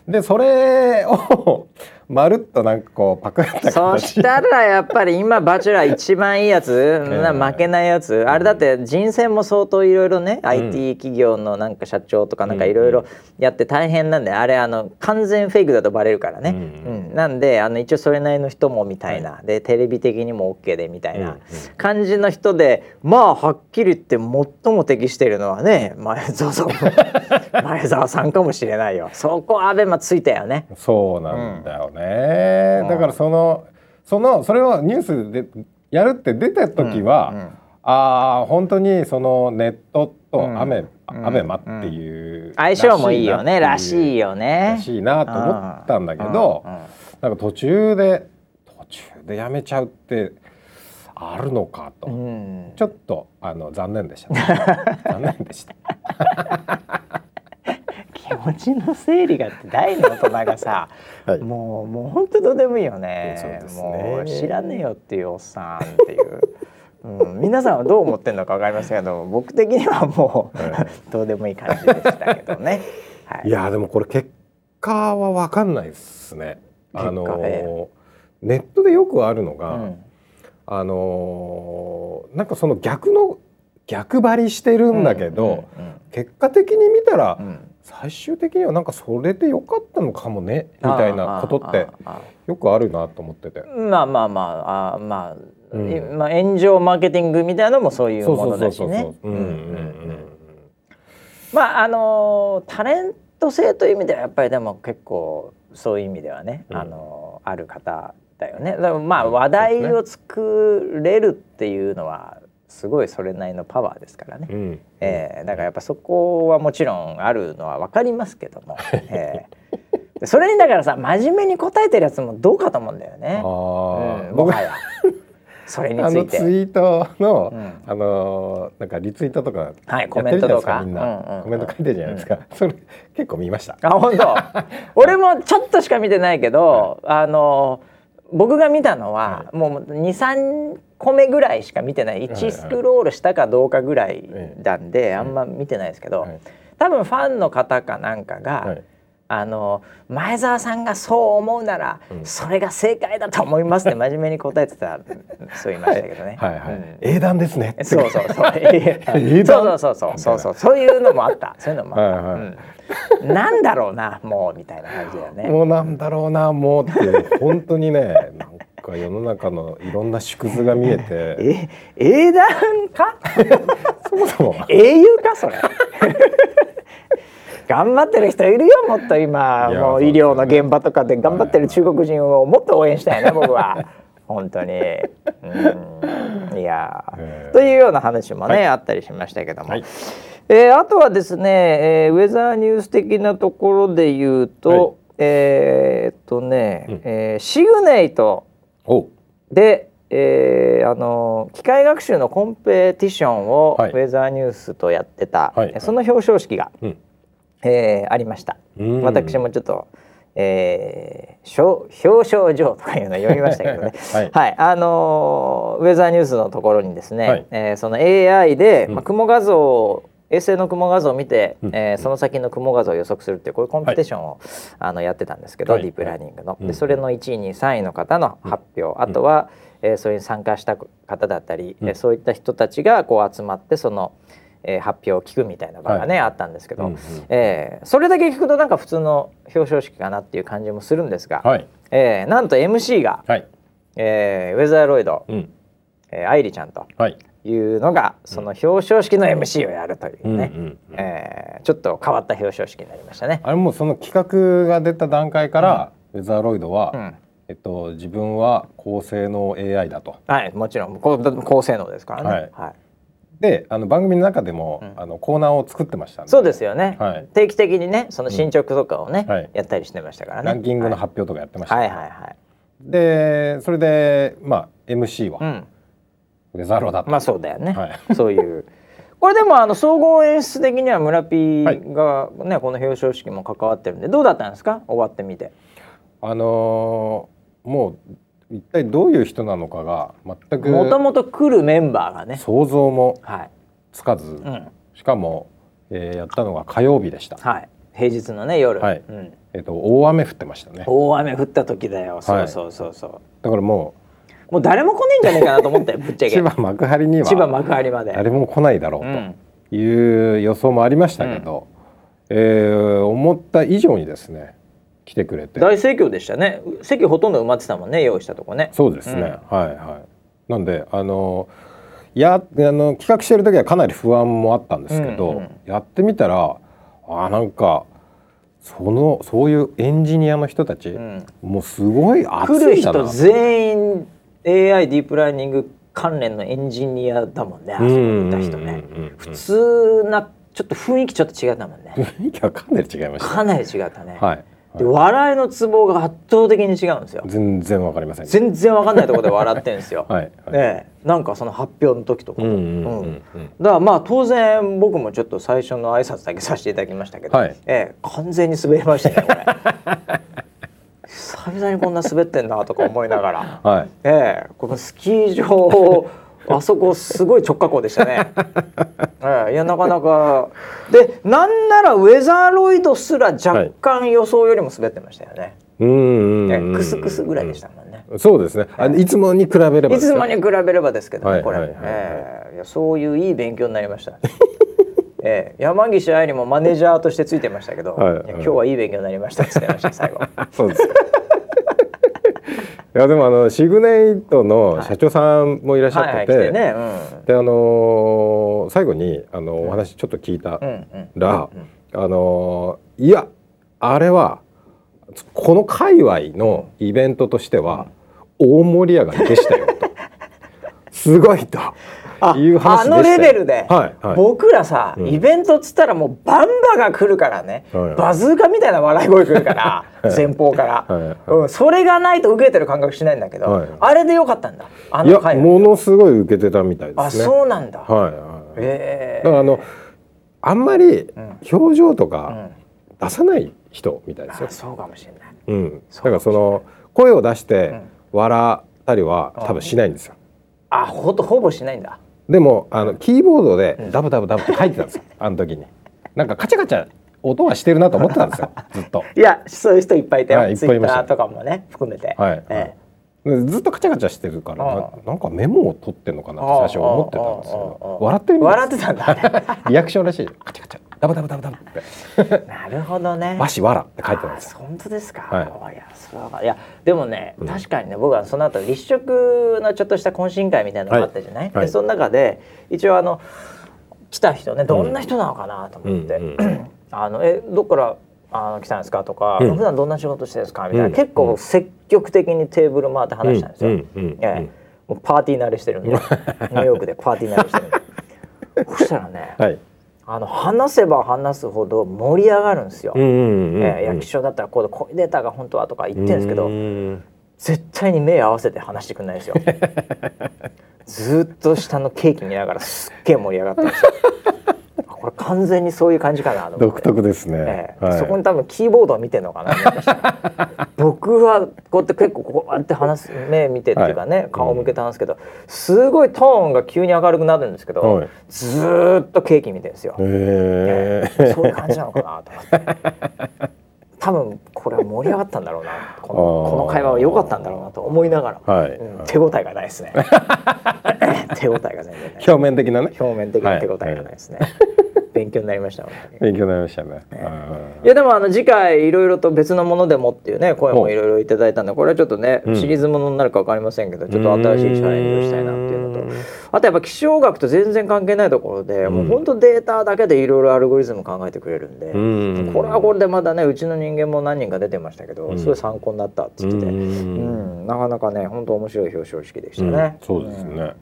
でそれをまるっとなんかこうパクったそしたらやっぱり今バチェラー一番いいやつ、負けないやつ。あれだって人選も相当いろいろね、うん、IT 企業のなんか社長とかなんかいろいろやって大変なんで、あれあの完全フェイクだとバレるからね、うん、うん、なんであの一応それなりの人もみたいな、はい、でテレビ的にも OK でみたいな感じの人でまあはっきり言って最も適しているのはね前澤さん。前澤さんかもしれないよ。そこアベマついたよね。そうなんだよね、ね、だからそのそのそれをニュースでやるって出た時は、うんうん、ああ本当にそのネットとアメ、うん、アベマっていう、相性もいいよね。らしいよね。らしいなと思ったんだけど、なんか途中で途中でやめちゃうってあるのかと、ちょっとあの 残念でした、ね、残念でした。気持ちの整理がって大の大人がさ、はい、もうもう本当どうでもいいよね、ね、もう知らねえよっていうおっさんっていう。うん、皆さんはどう思ってるのか分かりませんけど僕的にはもう、はい、どうでもいい感じでしたけどね。はい、いやでもこれ結果は分かんないですね。あのー、ネットでよくあるのが、うん、あのー、なんかその逆の逆張りしてるんだけど、うんうんうん、結果的に見たら、うん最終的にはなんかそれでよかったのかもねみたいなことってよくあるなと思ってて。まあまあまああまあ、うん、まあ炎上マーケティングみたいなのもそういうものだしね。まああのタレント性という意味ではやっぱりでも結構そういう意味ではね、うん、あのある方だよね。だからまあ話題を作れるっていうのはすごいそれなりのパワーですからね、うん、えー、だからやっぱそこはもちろんあるのは分かりますけども、えー、それにだからさ真面目に答えてるやつもどうかと思うんだよね。あうん、もはや。それについて。ツイートの、うん、あのなんかリツイートとかはいコメントとか。みんな、うんうん、コメント書いてるじゃないですか。うん、それ結構見ました。あ本当。俺もちょっとしか見てないけど、はい、あの僕が見たのは、はい、もう二三個目ぐらいしか見てない。1スクロールしたかどうかぐらいなんで、あんま見てないですけど、多分ファンの方かなんかが、あの前澤さんがそう思うなら、それが正解だと思いますって 真面目に答えてたそう言いましたけどね。はいはい、英断ですね。そうそうそう。英断？そうそうそうそうそうそういうのもあった。そういうのもあった。なんだろうなもうみたいな感じだよね。もうなんだろうなもうって本当にねか世の中のいろんな縮図が見えてえ英断か？そもそも英雄かそれ頑張ってる人いるよもっと今。もう医療の現場とかで頑張ってる中国人をもっと応援したいね 僕は。本当に。うん。いや。というような話もね、はい、あったりしましたけども、はい、えー、あとはですね、えー、ウェザーニュース的なところで言うと、はい、えー、っとね、うん、えー、シグネイトで、えー、あの機械学習のコンペティションをウェザーニュースとやってた、はい、その表彰式が、うん、えー、ありました。私もちょっとえー、表彰状とかいうの読みましたけどね、はい、はい、あのー、ウェザーニュースのところにですね、はい、えー、その AI で、まあ、雲画像衛星の雲画像を見て、うん、えー、その先の雲画像を予測するっていうこういうコンペティションを、はい、あのやってたんですけど、はい、ディープラーニングの。でそれの1位2位3位の方の発表、うん、あとは、えー、それに参加した方だったり、うん、そういった人たちがこう集まってその、えー、発表を聞くみたいな場がね、はい、あったんですけど、うんうん、えー、それだけ聞くとなんか普通の表彰式かなっていう感じもするんですが、はい、えー、なんと MC が、はい、えー、ウェザーロイド、うん、えー、愛梨ちゃんと。はい。いうのがその表彰式の MC をやるというね、うんえー、ちょっと変わった表彰式になりましたね。あれもその企画が出た段階から、うん、ウェザーロイドは、うん、えっと、自分は高性能 AI だと。はいもちろん高高性能ですからね。はい、はいであの番組の中でも、うん、あのコーナーを作ってましたそうですよね、はい、定期的にねその進捗とかをね、うんはい、やったりしてましたからね。ランキングの発表とかやってました、はい、はい。はい。はいでそれでまあ MC は、うん。ザーロだまあそうだよね、はい、そういう。これでもあの総合演出的には村 P がね、はい、この表彰式も関わってるんでどうだったんですか？終わってみて。あのー、もう一体どういう人なのかが全くもともと来るメンバーがね。想像もつかず、はいうん、しかも、えー、やったのが火曜日でした。はい、平日のね夜、はい。うん、えと大雨降ってましたね。大雨降った時だよ。そうそうそうそう。だからもうもう誰も来ねえんじゃねえかなと思って ぶっちゃけ。千葉幕張には千葉幕張まで。誰も来ないだろうという予想もありましたけど、うん、えー、思った以上にですね来てくれて。大盛況でしたね。席ほとんど埋まってたもんね用意したとこね。そうですね、うん、はいはい。なんであのやあの企画してる時はかなり不安もあったんですけど、うんうん、やってみたらあなんかそのそういうエンジニアの人たち、うん、もうすごい熱い来る人全員 AI ディープラーニング関連のエンジニアだもんねあそこにいた人ね。普通なちょっと雰囲気ちょっと違ったもんね。雰囲気はかなり違いました。かなり違ったね。はいで笑いのツボが圧倒的に違うんですよ。全然わかりません。全然わかんないところで笑ってんですよ。はい、はい、ねなんかその発表の時とかうんだからまあ当然僕もちょっと最初の挨拶だけさせていただきましたけど、はい、ええ、完全に滑りましたねこれ。久々にこんな滑ってんなとか思いながら、はい、ええこのスキー場あそこすごい直下校でしたね。ええ、いやなかなかでなんならウェザーロイドすら若干予想よりも滑ってましたよね。うん、クスクスぐらいでしたもんね。そうですね。あいつもに比べればいつもに比べればですけどね、これ、ええ、いやそういういい勉強になりました。えー、山岸愛理もマネージャーとしてついてましたけど、はいはい、今日はいい勉強になりましたって言ってました最後 そうですいやでもあのシグネイトの社長さんもいらっしゃってて、はいね。うん、であのー、最後にあのお話ちょっと聞いたら、あのー、いやあれはこの界隈のイベントとしては大盛り上がりでしたよと。すごいと。いう話あのレベルで、はいはい、僕らさ、うん、イベントっつったらもうバンバが来るからね、はい。バズーカみたいな笑い声来るから 前方から、はいはい、うん、それがないと受けてる感覚しないんだけど、はい、あれでよかったんだ。あの回いやものすごい受けてたみたいですね。あそうなんだ。はい、はい、え。ー、だからあのあんまり表情とか出さない人みたいですよ、うん、そうかもしれない、うん、だからその声を出して笑ったりは多分しないんですよ、あほとほぼしないんだでもあのキーボードでダブダブダブって書いてたんですよ。あの時に。なんかカチャカチャ音はしてるなと思ってたんですよ。ずっと。いやそういう人いっぱいいたよ、はい、いっぱいいましたとかもね含めて。はい、ええ、ずっとカチャカチャしてるからななんかメモを取ってんのかなって最初思ってたんですよ。笑ってる笑ってたんだ。リアクションらしい。カチャカチャ。ダブダブダブダブって。なるほどね。わしわらって書いてたんです本当ですか、はい、いやそれはいやでもね、うん、確かにね僕はその後立食のちょっとした懇親会みたいなのがあったじゃない、はい、でその中で一応あの来た人ねどんな人なのかなと思って、うんうん、あのえどっからあの来たんですか？とか、うん、普段どんな仕事してるんですか？みたいな、うん、結構積極的にテーブル回って話したんですよ。ええ、もうパーティー慣れしてるんで ニューヨークでパーティー慣れしてるんで そしたらね、はいあの話せば話すほど盛り上がるんですよ。役所だったらこうこういうデータが本当はとか言ってるんですけど絶対に目合わせて話してくんないですよ。ずっと下のケーキ見ながらすっげえ盛り上がってるんですよ。これ完全にそういう感じかな独特ですね、えはい、そこに多分キーボードを見てるのかな 僕はこうやって結構こうやって話す目見てっていうかね、はい、顔向けて話すけど、すごいトーンが急に明るくなるんですけど、はい、ずっとケーキ見てるんですよ、えー、そういう感じなのかなと思って。多分これは盛り上がったんだろうな。このこの会話は良かったんだろうなと思いながら、はい。うん、手応えがないですね。手応えが全然ない。表面的なね。表面的な手応えがないですね、はい。勉強になりました勉強になりましたね、いやでもあの次回いろいろと別のものでもっていうね声もいろいろいただいたんでこれはちょっとね、シリーズものになるか分かりませんけどちょっと新しいチャレンジをしたいなっていうのと。あとやっぱ気象学と全然関係ないところで、もう本当データだけでいろいろアルゴリズム考えてくれるんで、これはこれでまだねうちの人間も何人か出てましたけど、すごい参考になったって言ってて、うん。なかなかね本当面白い表彰式でしたね。そうですね、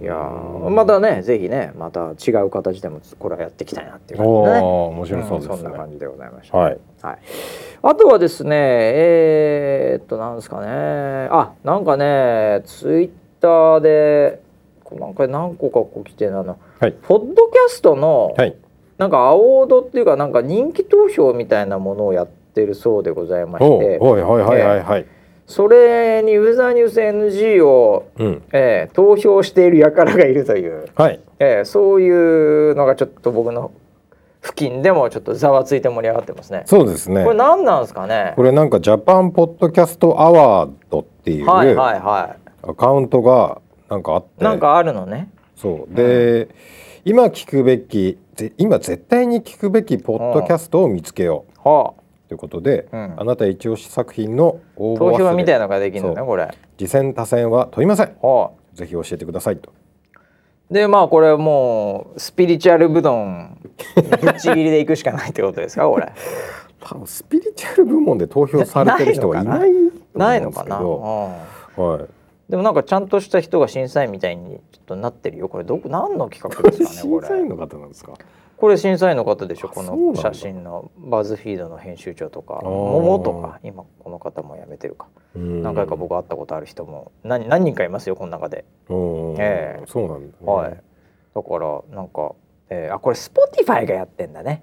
いやまたねぜひねまた違う形でもこれはやっていきたいなっていう感じでね。面白そうですね、うん、そんな感じでございました、はい、はい、あとはですねえー、っとなんですかね。あなんかねツイッターでなんか何個かこう来てな。の、はい、ポッドキャストの、はい、なんかアワードっていうかなんか人気投票みたいなものをやってるそうでございまして。はいはいはいはいはい、えーそれにユーザーニュース NG を、うん、えー、投票している輩がいるという、はい。えー、そういうのがちょっと僕の付近でもちょっとざわついて盛り上がってますね。そうですね。これ何なんですかね？これなんかジャパンポッドキャストアワードっていうはいはいはい。アカウントがなんかあって、なんかあるのね。そう。で、うん、今聞くべき今絶対に聞くべきポッドキャストを見つけよう。はあということで、うん、あなた一押し作品の応募投票みたいなのができるのねこれ。次戦多戦は問いません、はあ、ぜひ教えてくださいと。でまあこれもうスピリチュアル部門ぶっちぎりでいくしかないってことですかこれ。多分スピリチュアル部門で投票されてる人はいないないのかな、はい、でもなんかちゃんとした人が審査員みたいにちょっとなってるよ。これどこ何の企画ですかねこれ。審査員の方なんですか？これ審査員の方でしょ？この写真の BuzzFeed の編集長とか桃とか今この方も辞めてるか何回か僕会ったことある人も何何人かいますよこの中で。ええー、そうなんだ、ね、はい。だからなんか、えー、あこれ Spotify がやってんだね。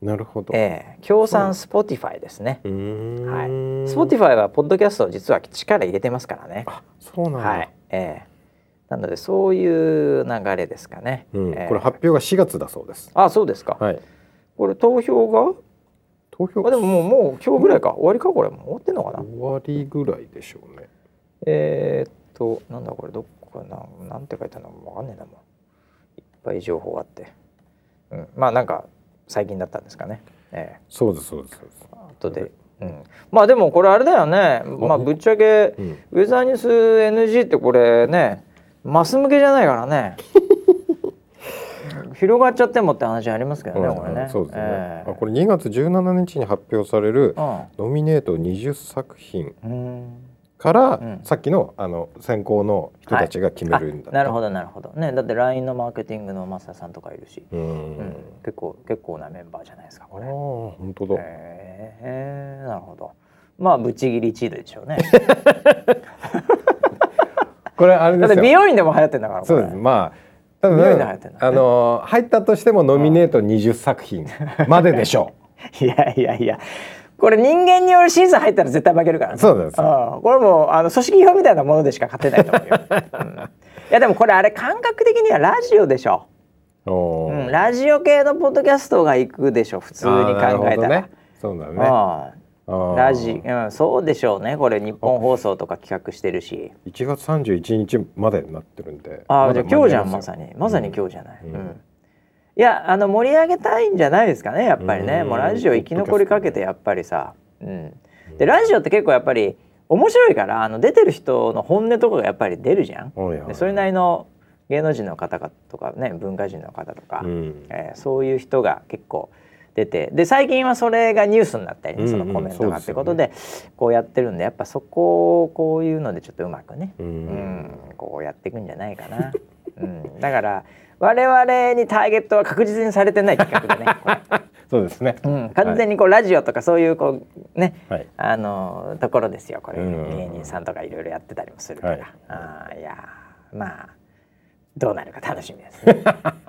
なるほど。ええー、協賛 Spotify ですね。はい。 Spotify はポッドキャストを実は力入れてますからね。あ、そうなんだ。はい。ええーなのでそういう流れですかね、うん、えー、これ発表が4月だそうです。あそうですか、はい、これ投票が？投票あでももうもう今日ぐらいか、終わりかこれ。も終わってんのかな？終わりぐらいでしょうね。えー、っとなんだこれどこかな？なんて書いてあるのかわかんねえなもう。いっぱい情報があって。うん、まあなんか最近だったんですかね、ええ、そうですそうですそうです。後で。うん、まあでもこれあれだよね。まあぶっちゃけ、うん、ウェザーニュース NG ってこれねマス向けじゃないからね 広がっちゃってもって話ありますけどね、これね。そうですね。えー、これ2月17日に発表されるノミネート20作品から、うん、さっきのあの選考の人たちが決めるんだ、はい、なるほどなるほどねだって LINE のマーケティングのマスターさんとかいるし、うん、うん、結構結構なメンバーじゃないですかこれ。ああ本当だ。えー、なるほど。まあぶち切りチードでしょうね。これあれですよ。美容院でも流行ってんだから。そうです。まあ。多分あの入ったとしてもノミネート20作品まででしょう。いやいやいや。これ人間による審査入ったら絶対負けるから、ね、そうですこれもあの組織票みたいなものでしか勝てないと思うよ、うん、いやでもこれあれ感覚的にはラジオでしょ。う、うん、ラジオ系のポッドキャストが行くでしょ普通に考えたら、ね、そうだねラジ、うん、そうでしょうね。これ日本放送とか企画してるし。1月31日までになってるんで。ああじゃあ今日じゃんまさに。まさに今日じゃない、うん、うん、いやあの盛り上げたいんじゃないですかねやっぱりね。もうラジオ生き残りかけてやっぱりさ、うん、でラジオって結構やっぱり面白いからあの出てる人の本音とかがやっぱり出るじゃん。でそれなりの芸能人の方とかね文化人の方とか、うん、えー、そういう人が結構出てで最近はそれがニュースになったり、ね、そのコメントがってことでこうやってるんでやっぱそこをこういうのでちょっとうまくね、うん、こうやっていくんじゃないかな。うん、だから我々にターゲットは確実にされてない企画でね。そうですね、うん、完全にこう、ラジオとかそういうこうね、はい、あのところですよこれ、芸人さんとかいろいろやってたりもするから、はい、あいやまあどうなるか楽しみですね。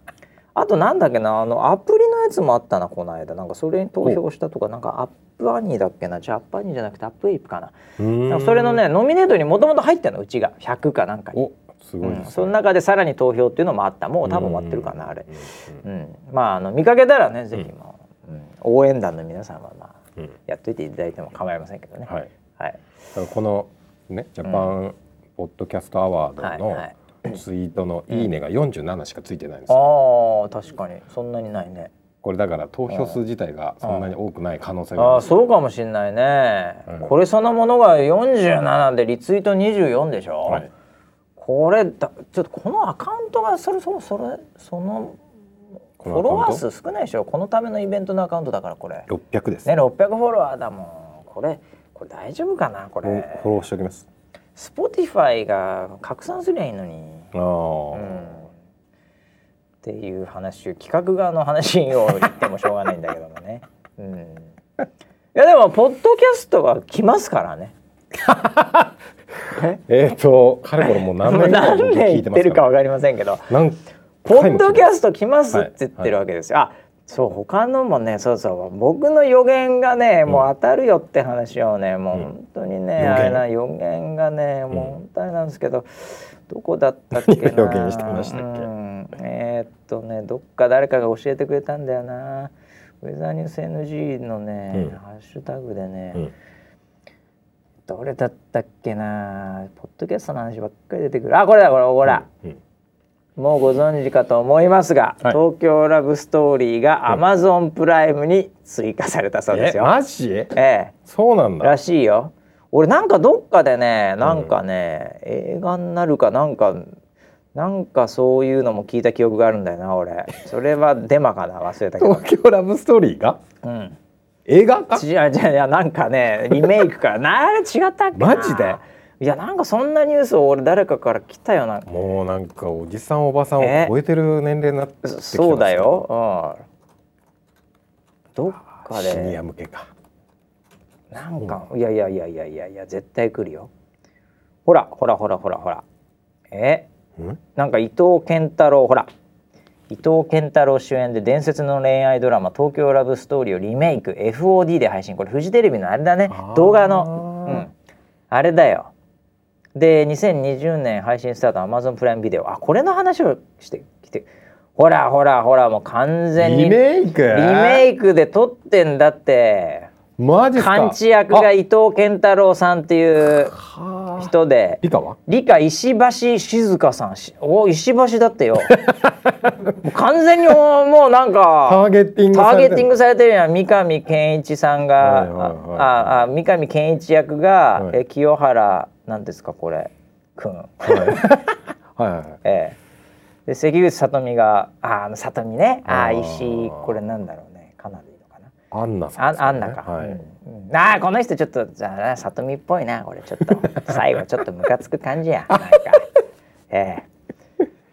あとなんだっけなあのアプリのやつもあったなこの間。なんかそれに投票したとかなんかアップアニーだっけなジャパニーじゃなくてアップエイプかな。なそれのねノミネートにもともと入ってるのうちが。100かなんかに。すごい、ね。うん、その中でさらに投票っていうのもあった。もう多分終わってるかなあれ、うん、まああの見かけたらねぜひもう、うん、応援団の皆さんはまあ、うん、やっといていただいても構いませんけどね。はい、はい、このねジャパンポッドキャストアワードの、はいはいツイートの「いいね」が47しかついてないんですよ。あ確かに。そんなにないね。これだから投票数自体がそんなに多くない可能性がああそうかもしれないね、うん、これそのものが47でリツイート24でしょ、はい、これだちょっとこのアカウントがそれそそれそのフォロワー数少ないでしょ？このためのイベントのアカウントだからこれ。600です。ね600フォロワーだもん。これこれ大丈夫かな？これ。フォローしておきます Spotify が拡散すりゃいいのに。あうん、っていう話企画側の話を言ってもしょうがないんだけどもね。うん、いやでもポッドキャストは来ますからね。え？っと彼これもう何年 何年言ってるかわかりませんけどポッドキャスト来ますって言ってるわけですよ。はいはいそう他のもねそうそう僕の予言がね、もう当たるよって話をねもう本当にね、あれな予言がねもう本当になんですけど、どこだったっけな？予言してましたっけ、えー、っとねどっか誰かが教えてくれたんだよな。ウェザーニュース NG のね、ハッシュタグでね、どれだったっけな？ポッドキャストの話ばっかり出てくる。あこれだこれほら、うんもうご存知かと思いますが、はい、東京ラブストーリーがアマゾンプライムに追加されたそうですよ。マジ？ええ。そうなんだ。らしいよ。俺なんかどっかでね、なんかね、うん、映画になるかなんかなんかそういうのも聞いた記憶があるんだよな俺。それはデマかな忘れたけど。東京ラブストーリーが？うん。映画か？違う違ういやなんかねリメイクか な違ったっけマジで？いやなんかそんなニュースを俺誰かから来たよな。もうなんかおじさんおばさんを超えてる年齢になってきてそうだよ、うん、どっかで。シニア向けか。なんかいやいやいやいやいやいや絶対来るよ。ほらほらほらほらほら。え？なんか伊藤健太郎ほら。伊藤健太郎主演で伝説の恋愛ドラマ「東京ラブストーリー」をリメイク FOD で配信。これフジテレビのあれだね。動画の、うん、あれだよで2020年配信スタートアマゾンプライムビデオあこれの話をしてきて。ほらほらほらもう完全にリメイク？リメイクで撮ってんだって。マジか？勘地役が伊藤健太郎さんっていう人で。理科は？理科石橋静香さん。しお石橋だってよ。も う完全にもうなんかターゲッティングターゲされてる。ッティングされてるやん。三上健一さんが、はいはいはい。ああ三上健一役が、はい。え清原なんですかこれ？くん、はいはいはい。ええ。で関口さとみがああのさとみね。ああ石これなんだろうね。かなりいいのかな？アンナさんね。ああんなか、はい。うん。うん。ああこの人ちょっとじゃあさとみっぽいなこれちょっと。最後ちょっとムカつく感じや。なんか。ええ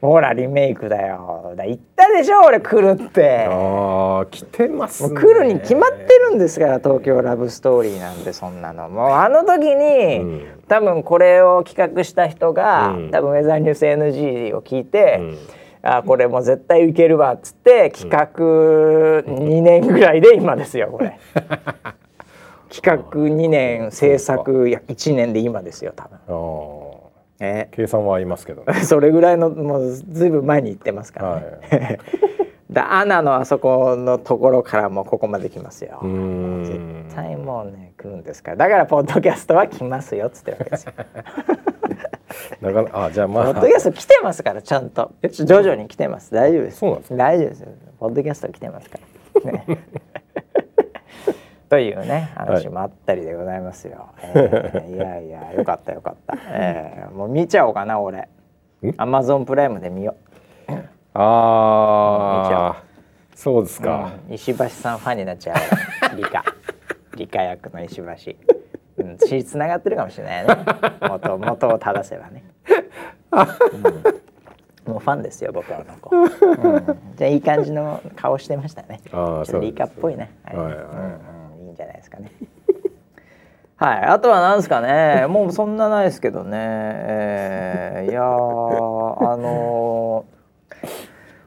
ほらリメイクだよ。だ言ったでしょ俺来るって。ああ来てますね。来るに決まってるんですから東京ラブストーリーなんてそんなの。もうあの時に、うん。多分これを企画した人が、うん。多分ウェザーニュース NG を聞いて、うん。あこれもう絶対いけるわっつって企画2年ぐらいで今ですよこれ。企画2年制作や1年で今ですよ多分あーえ。計算は合いますけどね。それぐらいのもうずいぶん前に行ってますから。ね、だアナのあそこのところからもうここまで来ますよ、絶対もうね来るんですから。だからポッドキャストは来ますよっつってるわけですよ。なかなかあじゃあポまあ。ッドキャスト来てますからちゃんと。徐々に来てます。大丈夫です。そうなんですか。大丈夫です。よポッドキャスト来てますから、ね、というね話もあったりでございますよ、えー いやいやよかったよかった、えーもう見ちゃおうかな俺。アマゾンプライムで見よう。ああそうですか、うん。石橋さんファンになっちゃう。理科。理科役の石橋。うん。血つながってるかもしれないね。元元を正せばね、うん。もうファンですよ僕はあの子、うん、じゃあいい感じの顔してましたね。ちあーょっと理科っぽいね。はい。はいはいじゃないですかね。はい、あとはなんですかね、もうそんなないですけどね、えーいやーあのー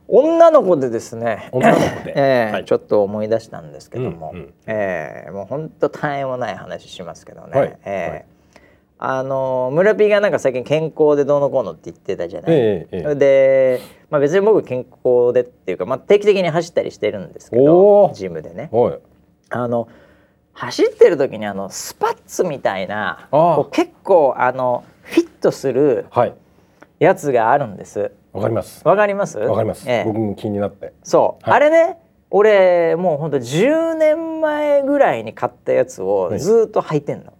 女の子でですね、女の子で。えーはい。ちょっと思い出したんですけども、うんうん。えーもう本当絶えもない話しますけどね、はい。えーはい。あのー村ピーがなんか最近健康でどうのこうのって言ってたじゃない？ええええ。で、まあ、別に僕健康でっていうか、まあ、定期的に走ったりしてるんですけおどー。ジムでね。はい。あの走ってる時にあのスパッツみたいなこう結構あのフィットするはい。やつがあるんです。わかります。わかります？わかります、ええ。僕も気になって。そう、はい。あれね俺もうほんと10年前ぐらいに買ったやつをはい。ずーっと履いてんの、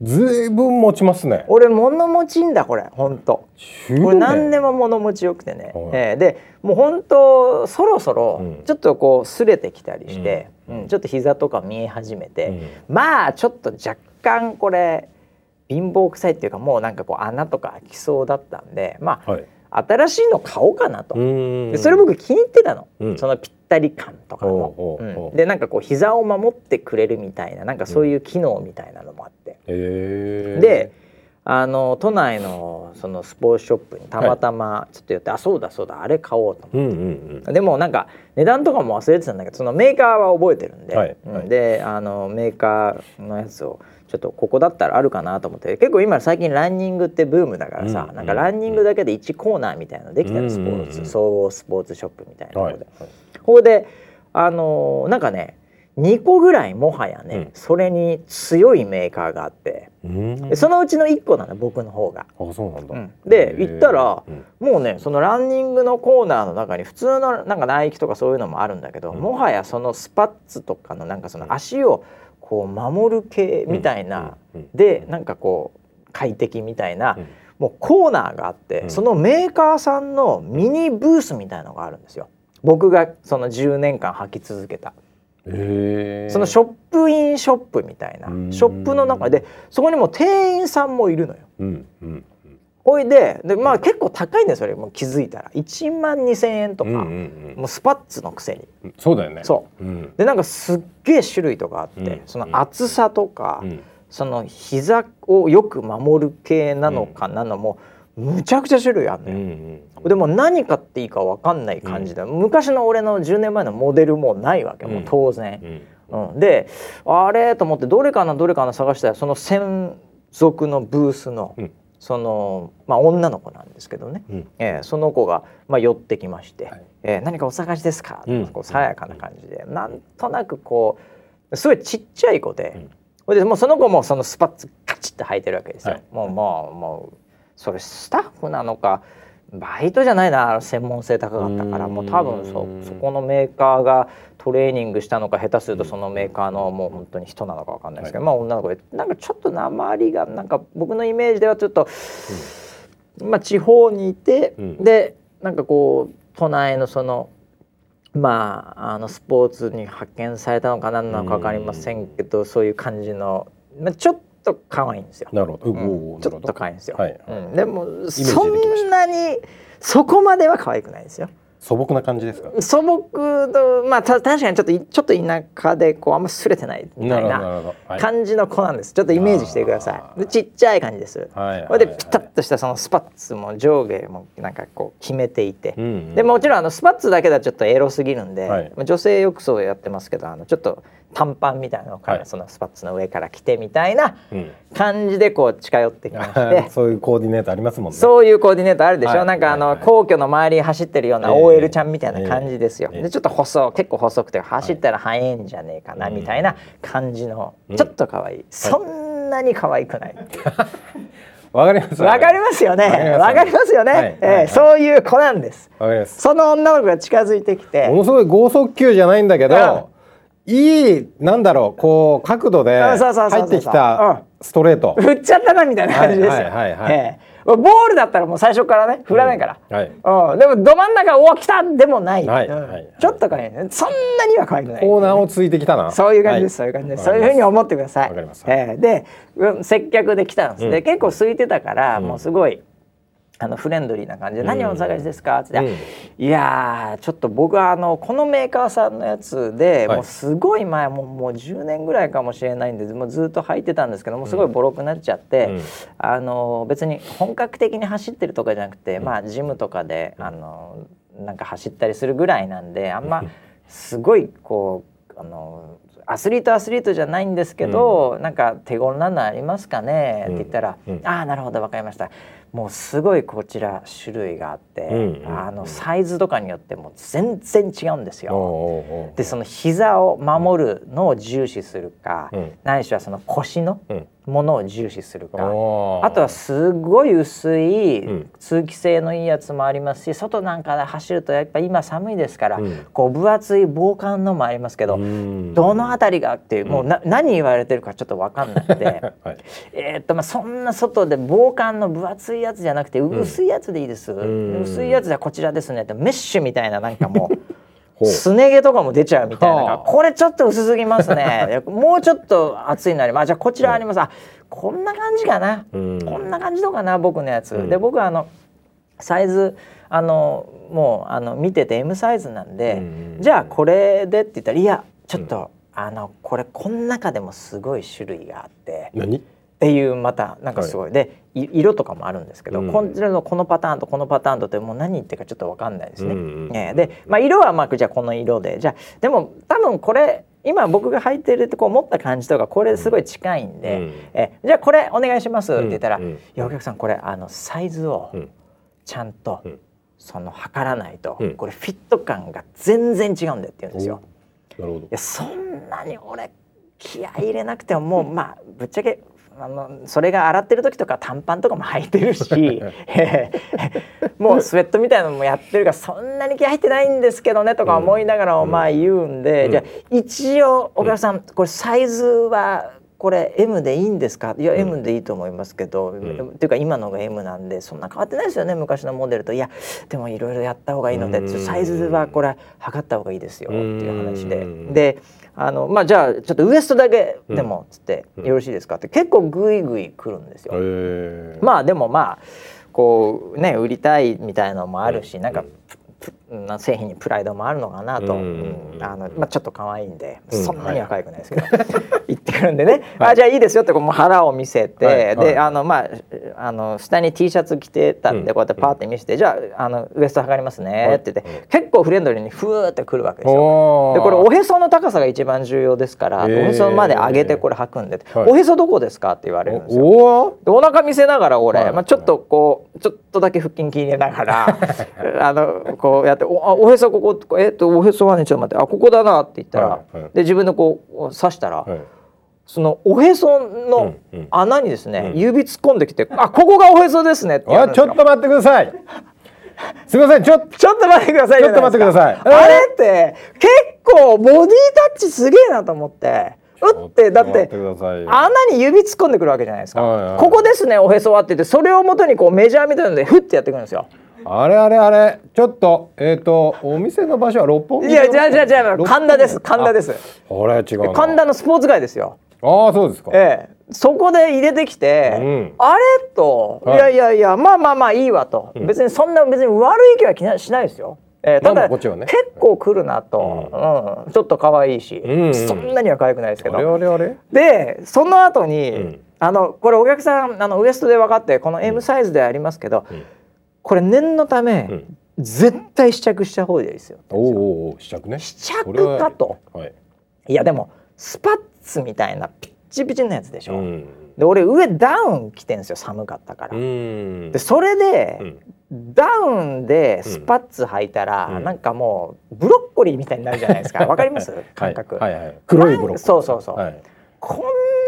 ずいぶん持ちますね。俺物持ちんだこれほんと。10これ何でもも物持ちよくてね、はい。ええ。でもうほんとそろそろうん。ちょっとこう擦れてきたりして、うんうん。ちょっと膝とか見え始めて、うん。まあちょっと若干これ貧乏臭いっていうかもうなんかこう穴とか開きそうだったんでまあはい。新しいの買おうかなと。でそれ僕気に入ってたの、うん。そのぴったり感とかも。おうん。でなんかこう膝を守ってくれるみたいななんかそういう機能みたいなのもあって、であの都内のそのスポーツショップにたまたまちょっと寄って、あそうだそうだあれ買おうと思って。うんうんうん。でもなんか値段とかも忘れてたんだけどそのメーカーは覚えてるんで、はいうん。はいであのメーカーのやつをちょっとここだったらあるかなと思って結構今最近ランニングってブームだからさ、うんなんかランニングだけで1コーナーみたいなのできたの、うんスポーツ、うん総合スポーツショップみたいなところで、はいはい。ここであのなんかね2個ぐらいもはやね、うん。それに強いメーカーがあって、うーん。でそのうちの1個なの僕の方が。あそうなんだ、うん。で行ったらうん。もうねそのランニングのコーナーの中に普通のなんかナイキとかそういうのもあるんだけど、うん。もはやそのスパッツとかのなんかその足をこう守る系みたいな、でなんかこう快適みたいな、うん。もうコーナーがあって、うん。そのメーカーさんのミニブースみたいのがあるんですよ。僕がその10年間履き続けたそのショップインショップみたいなうん。ショップの中でそこにも店員さんもいるのよ。うんうんほいででまあ結構高いんだよそれ。もう気づいたら。1万2,000円とか、うんうんもうスパッツのくせに。うんそうだよね、そう。ん。でなんかすっげえ種類とかあって、うんその厚さとか、うん。その膝をよく守る系なのかなのも、むちゃくちゃ種類あるのうんうよ、ん。でも何買っていいか分かんない感じで、昔の俺の10年前のモデルもないわけもう当然。う、ん。うん。であれと思ってどれかなどれかな探したらその専属のブースの、うん。そのまあ女の子なんですけどね、うん。えーその子が、まあ、寄ってきまして「はい。えー何かお探しですか?」うん。こう爽やかな感じで、なんとなくこうすごいちっちゃい子で、うん、でもうその子もそのスパッツカチッと履いてるわけですよ、はい、もうもうもうそれスタッフなのかバイトじゃないな専門性高かったから。もう多分そそこのメーカーがトレーニングしたのか下手するとそのメーカーのもう本当に人なのか分かんないですけど、はい、まあ女の子でなんかちょっと鉛がなんか僕のイメージではちょっと、うん、まあ地方にいて、うん、でなんかこう都内のそのまああのスポーツに派遣されたのか何なのか分かりませんけどそういう感じの、まあ、ちょっと可愛いんですよ。なるほど、うん、ちょっと可愛いんですよ。はい、うん、でもそんなにそこまでは可愛くないですよ。素朴な感じですか？素朴とまあた確かにちょっとちょっと田舎でこうあんま擦れてないみたいな感じの子なんです、ちょっとイメージしてください。ちっちゃい感じです、はい。はい、でピタッとしたそのスパッツも上下もなんかこう決めていて、うんうん、でもちろんあのスパッツだけだとちょっとエロすぎるんで、はい、女性浴槽やってますけどあのちょっと短パンみたいなのから、そのスパッツの上から着てみたいな感じでこう近寄ってきまして、そういうコーディネートありますもんね。そういうコーディネートあるでしょ、はい、なんかあの、皇居の周り走ってるような OL ちゃんみたいな感じですよ、えーえ。ー、でちょっと細結構細くて走ったら速いんじゃねえかなみたいな感じの、ちょっと可愛い、そんなに可愛くない。わかります。わかりますよね。わかりますよね。はい、えー、そういう子なんです。その女の子が近づいてきて。ものすごい剛速球じゃないんだけど、いいなんだろうこう角度で入ってきたストレート。振っちゃったなみたいな感じですよ。はいはい。はい、えー、ボールだったらもう最初からね振らないから、うんはい、うん、でもど真ん中おお来たでもない、はい。はい、ちょっと可愛いねそんなには可愛くない、コーナーをついてきたな。そういう感じです、そういう感じです。そういうふうに思ってください。わかります、えー、で、うん、接客で来たんです、うん、で結構空いてたから、もうすごいあのフレンドリーな感じで「何をお探しですか?」って、うん、いやちょっと僕はあのこのメーカーさんのやつで、はい、もうすごい前もうもう10年ぐらいかもしれないんでもうずっと履いてたんですけどもすごいボロくなっちゃって、うん、あの別に本格的に走ってるとかじゃなくて、うん、まあジムとかであのなんか走ったりするぐらいなんであんますごいこうあのアスリートアスリートじゃないんですけど、うん、なんか手頃なのありますかね、って言ったら「うん、ああなるほど分かりました」もうすごいこちら種類があって、うん、あのサイズとかによっても全然違うんですよ。でその膝を守るのを重視するか、うん、ないしはその腰のものを重視するか、あとはすごい薄い通気性のいいやつもありますし外なんかで走るとやっぱ今寒いですから、こう分厚い防寒のもありますけど、どの辺りがっていうもうな、何言われてるかちょっと分かんなくて、はい、えっとまあそんな外で防寒の分厚いいやつじゃなくて薄いやつでいいです、うん、薄いやつでこちらですねってメッシュみたいななんかもう すね毛とかも出ちゃうみたいな。これちょっと薄すぎますね。もうちょっと厚いなりまあじゃあこちらあります、あこんな感じかな、こんな感じとかな僕のやつ、で僕はあのサイズあのもうあの見てて M サイズなんで、じゃあこれでって言ったらいやちょっと、あのこれこの中でもすごい種類があって。何？っていうまたなんかすごい、はい、で色とかもあるんですけど、うん、こちらのこのパターンとこのパターンとってもう何言ってるかちょっと分かんないですね。うんうん、えー、で、まあ、色はまあじゃあこの色で。じゃあでも多分これ今僕が履いてるってこう持った感じとかこれすごい近いんで、うん、えじゃあこれお願いしますって言ったら「うん、いやお客さんこれあのサイズをちゃんと、その測らないと、これフィット感が全然違うんだ」って言うんですよ。なるほど。いやそんなに俺気合い入れなくてももうまあぶっちゃけあのそれが洗ってる時とか短パンとかも履いてるし もうスウェットみたいなのもやってるからそんなに気入ってないんですけどねとか思いながらお前言うんで、うん、じゃあ一応お客さんこれサイズはこれ M でいいんですか？いや、うん、M でいいと思いますけど、うん、っていうか今のが M なんでそんな変わってないですよね昔のモデルと。いやでもいろいろやった方がいいのでサイズはこれ測った方がいいですよっていう話で。であのまあじゃあちょっとウエストだけでもっつって、よろしいですか？って結構グイグイくるんですよ。まあでもまあこうね売りたいみたいのもあるし、なんかな製品にプライドもあるのかなと、うん。あのまあ、ちょっと可愛いんで、そんなには可愛くないですけど、言ってくるんでね、はい、あじゃあいいですよってこう腹を見せて、はい、で、あのまああの下に T シャツ着てたんで、こうやってパーって見せて、じゃああのウエスト測りますねって言って、結構フレンドリーにふーってくるわけですよ。でこれおへその高さが一番重要ですから、おへそまで上げてこれ履くんで、おへそどこですかって言われるんですよ。おお腹見せながら俺、まあ、ちょっとこうちょっとだけ腹筋切れながら あのこうやっておおへそここえっとおへそはねちょっと待ってあここだなって言ったら、で自分のこう刺したら。そのおへその穴にですね、指突っ込んできて「あここがおへそですね」ってちょっと待ってください。すみませんちょちょっと待ってくださいちょっと待ってください。あれ？って結構ボディタッチすげえなと思って。打ってだって穴に指突っ込んでくるわけじゃないですか、はいはい、ここですねおへそはって言ってそれをもとにこうメジャーみたいなのでフッてやってくるんですよあれあれあれちょっとえっ、ー、とお店の場所は六本木いやじゃあじゃあじゃあ神田です。神田です。これ違う神田のスポーツ街ですよ。ああそうですか。ええ。そこで入れてきて、うん、あれと、い、やいやいやまあまあまあいいわと、うん、別にそんな別に悪い気はしないですよ。えー、ただ、ね、結構来るなと、うん、ちょっと可愛いし、うん。そんなには可愛くないですけど。あれあれでその後に、あのこれお客さんあのウエストで分かってこの M サイズでありますけど、これ念のため、絶対試着した方がいいですよ。おお試着ね。試着かと。はい、いやでもスパッツみたいなピッチピチのやつでしょ、うん、で俺上ダウン着てんですよ寒かったから、でそれで、ダウンでスパッツ履いたら、うん、なんかもうブロッコリーみたいになるじゃないですか。わかります？感覚、はいはい。はい、黒いブロッコリー。そうそうそう、はい、こん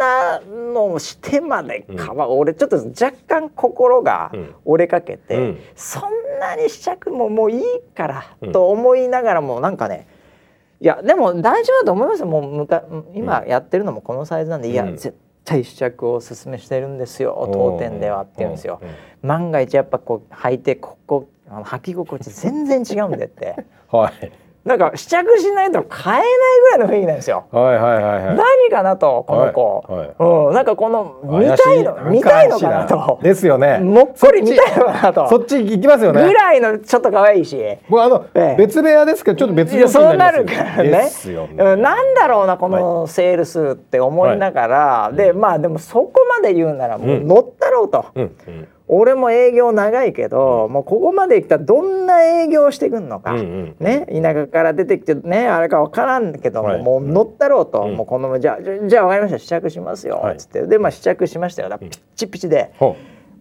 なのしてまでか。わ、うん、俺ちょっと若干心が折れかけて、うん、そんなに試着ももういいからと思いながらもなんかねいやでも大丈夫だと思いますよ。もうむか今やってるのもこのサイズなんで、いや絶対試着をおすすめしてるんですよ。当店ではって言うんですよ。万が一やっぱこう履いてここあの履き心地全然違うんでって。はいなんか試着しないと買えないぐらいの雰囲気なんですよ。はいはいはい、はい、何かなとこの子、はいはい、うん、なんかこの見たいの見たいのかなと。ですよね。もっこり見たいのかなと。そっち行きますよね。ぐらいのちょっと可愛いし。もうあの、ええ、別部屋ですけどちょっと別部屋そうなるからね。ですよね。なんだろうなこのセールスって思いながら、はい、でまあでもそこまで言うならもう乗ったろうと。うんうん俺も営業長いけど、うん、もうここまで来たらどんな営業してくんのか、うんうん、ね田舎から出てきてねあれか分からんけども、はい、もう乗ったろうと、うん、もうこのじゃあじゃあ分かりました。試着しますよ、はい、つって。でまあ試着しましたよ。ピッチピチで。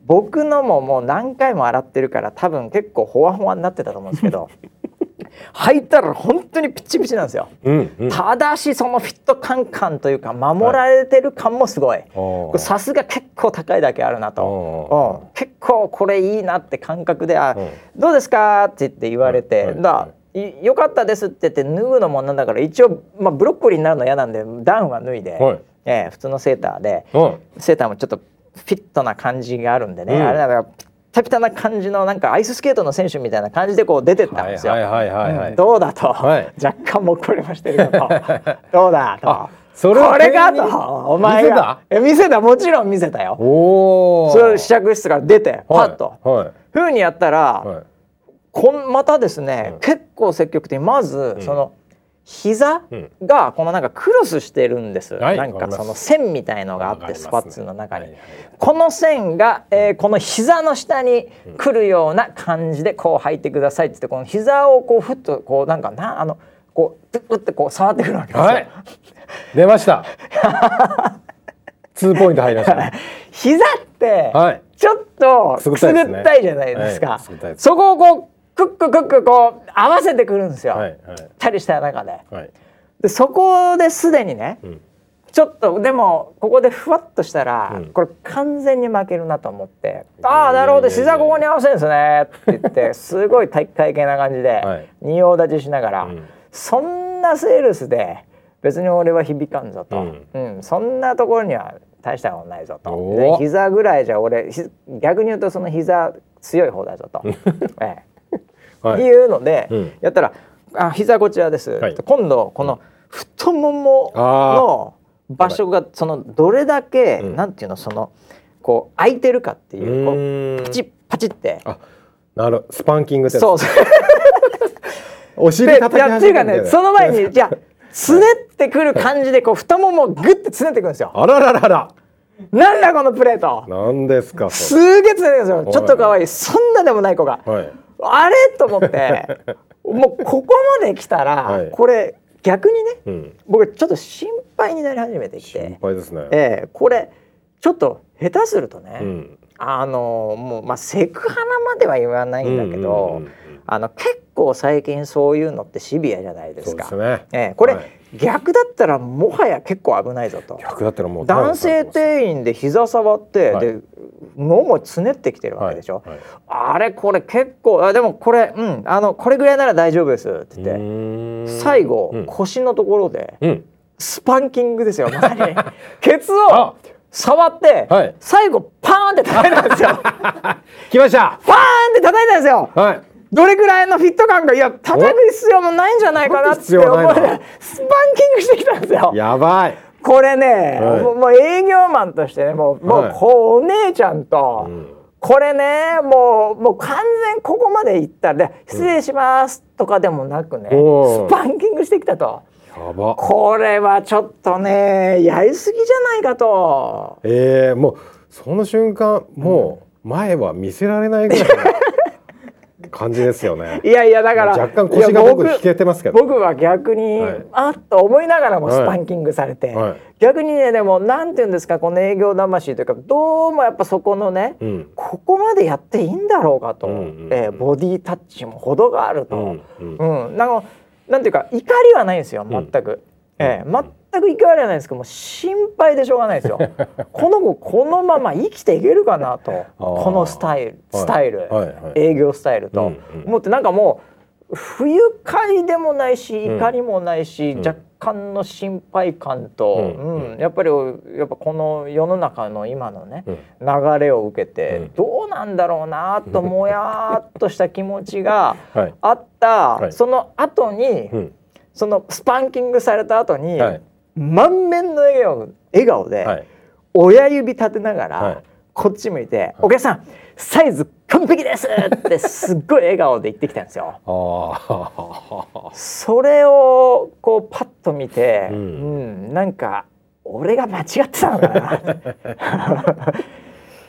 僕のももう何回も洗ってるから多分結構ほわほわになってたと思うんですけど 履いたら本当にピチピチなんですよ、うんうん、ただしそのフィット感感というか守られてる感もすごい。さすが結構高いだけあるなと、うん、結構これいいなって感覚で「あどうですか?」って言って言われて、だよかったですって言って脱ぐのもなんだから一応、まあ、ブロッコリーになるの嫌なんでダウンは脱いで、はい、えー、普通のセーターで、セーターもちょっとフィットな感じがあるんでね、うん、あれだからタピタな感じのなんかアイススケートの選手みたいな感じでこう出てったんですよ。どうだと、はい、若干もっこりましてるとど。うだ？と。それこれかと？お前が？見せ見せた？もちろん見せたよ。おそれ試着室から出てパッと、はい。はい、ふうにやったら、はい、こんまたですね、結構積極的にまず、その膝がこのなんかクロスしてるんです、うん、なんかその線みたいのがあってスパッツの中に、この線が、えー、この膝の下に来るような感じでこう履いてくださいってってこの膝をこうふっとこうなんかなあのこうプッってこう触ってくるわけですよ、はい、出ました。ツーポイント入りました、ね、膝って、ちょっとくすぐったいじゃないですか、はい、そこをこうクッククックこう合わせてくるんですよ、はいはい、たりした中で。はい、でそこですでにね、うん、ちょっとでもここでふわっとしたら、うん、これ完全に負けるなと思って「ああなるほど膝ここに合わせるんですね」って言って すごい体育会系な感じで、はい、仁王立ちしながら、うん、そんなセールスで別に俺は響かんぞと、うん。そんなところには大したことないぞと。膝ぐらいじゃ俺逆に言うとその膝強い方だぞと。ええい。うので、やったら「あ膝こちらです」今度この太ももの場所がそのどれだけ、うなんていうのそのこう空いてるかっていうこうパチッパチって。あなるスパンキングってそうそう。お尻叩き始めてね。その前にじゃあつねってくる感じでこう太ももをグッてつねってくるんですよ。あらららら。なんだこのプレート。何ですかすげえつれですよ。ちょっと可愛い。そんなでもない子が、はい、あれ？と思って。もうここまで来たら、はい、これ逆にね、うん、僕ちょっと心配になり始めてきて。心配ですね、えー、これちょっと下手するとね、うん、あのもうまあセクハラまでは言わないんだけど、あの結構最近そういうのってシビアじゃないですか。すね、えー、これ、はい、逆だったらもはや結構危ないぞと。逆だったらもう男性店員で膝触って、はい、で脳もつねってきてるわけでしょ。はいはい、あれこれ結構あでもこれうんあのこれぐらいなら大丈夫ですって言って最後、うん、腰のところで、うん、スパンキングですよまさにケツを触って、はい、最後パーンって叩いたんですよ。来ました。パーンって叩いたんですよ。はい。どれぐらいのフィット感がいや叩く必要もないんじゃないかなって思ってスパンキングしてきたんですよ。やばい。これね、はい、もう営業マンとしてねもう,、もうこうお姉ちゃんと、うん、これねもうもう完全ここまでいったら「失礼します」とかでもなくね、うん、スパンキングしてきたと。これはちょっとねやりすぎじゃないかと。えー、もうその瞬間もう前は見せられないぐらい。感じですよね。いやいやだから若干腰が僕引けてますけど。僕は逆に、はい、あっと思いながらもスパンキングされて、はい。はい、逆にねでもなんて言うんですかこの営業魂というかどうもやっぱそこのね、うん、ここまでやっていいんだろうかと、うんうんうん、えー、ボディタッチも程があると、うんうん、うん、なんかなんていうか怒りはないんですよ全く。うん、えー、全く怒りはないんですけども心配でしょうがないですよ。この子このまま生きていけるかなと。このスタイルスタイル、はいはい。はい、営業スタイルと、うんうん、思ってなんかもう不愉快でもないし怒りもないし、うん、若干の心配感と、うん、うん、やっぱりやっぱこの世の中の今のね、うん、流れを受けて、どうなんだろうなともやっとした気持ちがあった、はい、その後に、そのスパンキングされた後に、はい満面の笑顔笑顔で、親指立てながら、こっち向いて、お客さんサイズ完璧です!」ってすっごい笑顔で言ってきたんですよ。それをこうパッと見て、うん、うん、なんか俺が間違ってたのかな。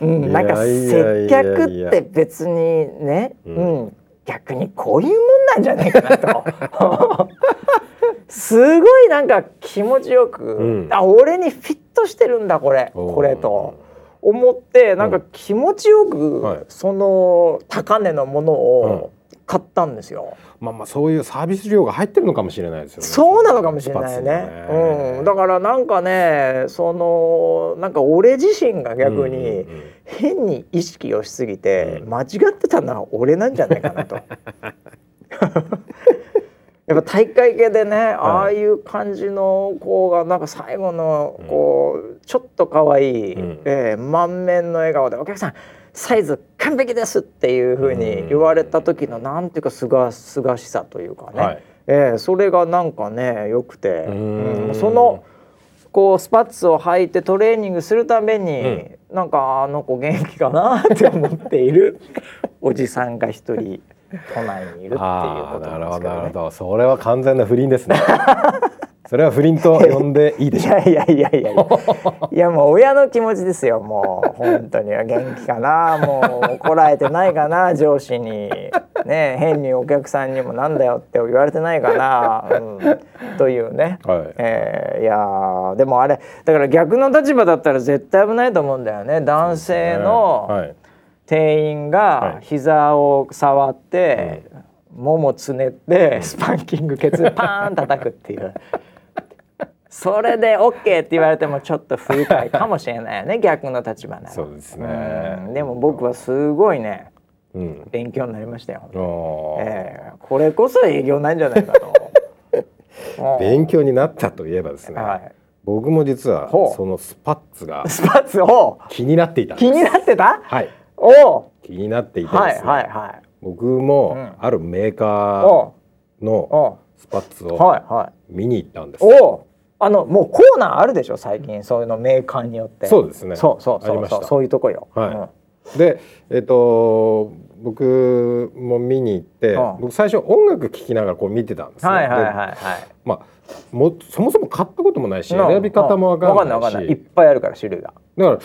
うん、なんか接客って別にね、うん、逆にこういうもんなんじゃないかなと。すごいなんか気持ちよく、うん、あ俺にフィットしてるんだこれ。これと。思ってなんか気持ちよく、その高値のものを買ったんですよ。まあまあそういうサービス料が入ってるのかもしれないですよね。そうなのかもしれないね。ね。うん、だからなんかね、そのなんか俺自身が逆に変に意識をしすぎて、間違ってたのは俺なんじゃないかなと。やっぱ大会系でね、はい、ああいう感じの子がなんか最後のこう、うん、ちょっと可愛い、うん、えー、満面の笑顔で「お客さんサイズ完璧です!」っていうふうに言われた時の、うん、なんていうかすがすがしさというかね、はい、えー、それがなんかねよくて、うん、そのこうスパッツを履いてトレーニングするために、うん、なんかあの子元気かなって思っているおじさんが一人。都内にいるっていうことなね、なるほどなるほど。それは完全な不倫ですね。それは不倫と呼んでいいでしょう。いやいやいやいや。いやもう親の気持ちですよもう。本当に元気かな。もう怒られてないかな。上司にね変にお客さんにもなんだよって言われてないかな、うん、というね、はい。えー、いやでもあれだから逆の立場だったら絶対危ないと思うんだよね。男性の、ね。はい店員が膝を触って、はい、ももつねってスパンキングケツ パーン叩くっていう。それで OK って言われてもちょっと不愉快かもしれないよね 逆の立場なら。そうですね、うん、でも僕はすごいね、うん、勉強になりましたよ、えー、これこそ営業なんじゃないかと。勉強になったといえばですね、はい、僕も実はそのスパッツがスパッツを気になっていた気になってた？はい。お気になっていてですね、はいはいはい、僕もあるメーカーのスパッツを見に行ったんです、はいはい、おあのもうコーナーあるでしょ最近そういうのメーカーによって。そうですね。そうそうそうそう。そういうとこよ、はい、でえっ、と僕も見に行って、僕最初音楽聴きながらこう見てたんですね。はいはいはい、はい、まあもそもそも買ったこともないし選び方も分かんないし。いっぱいあるから種類が。だから、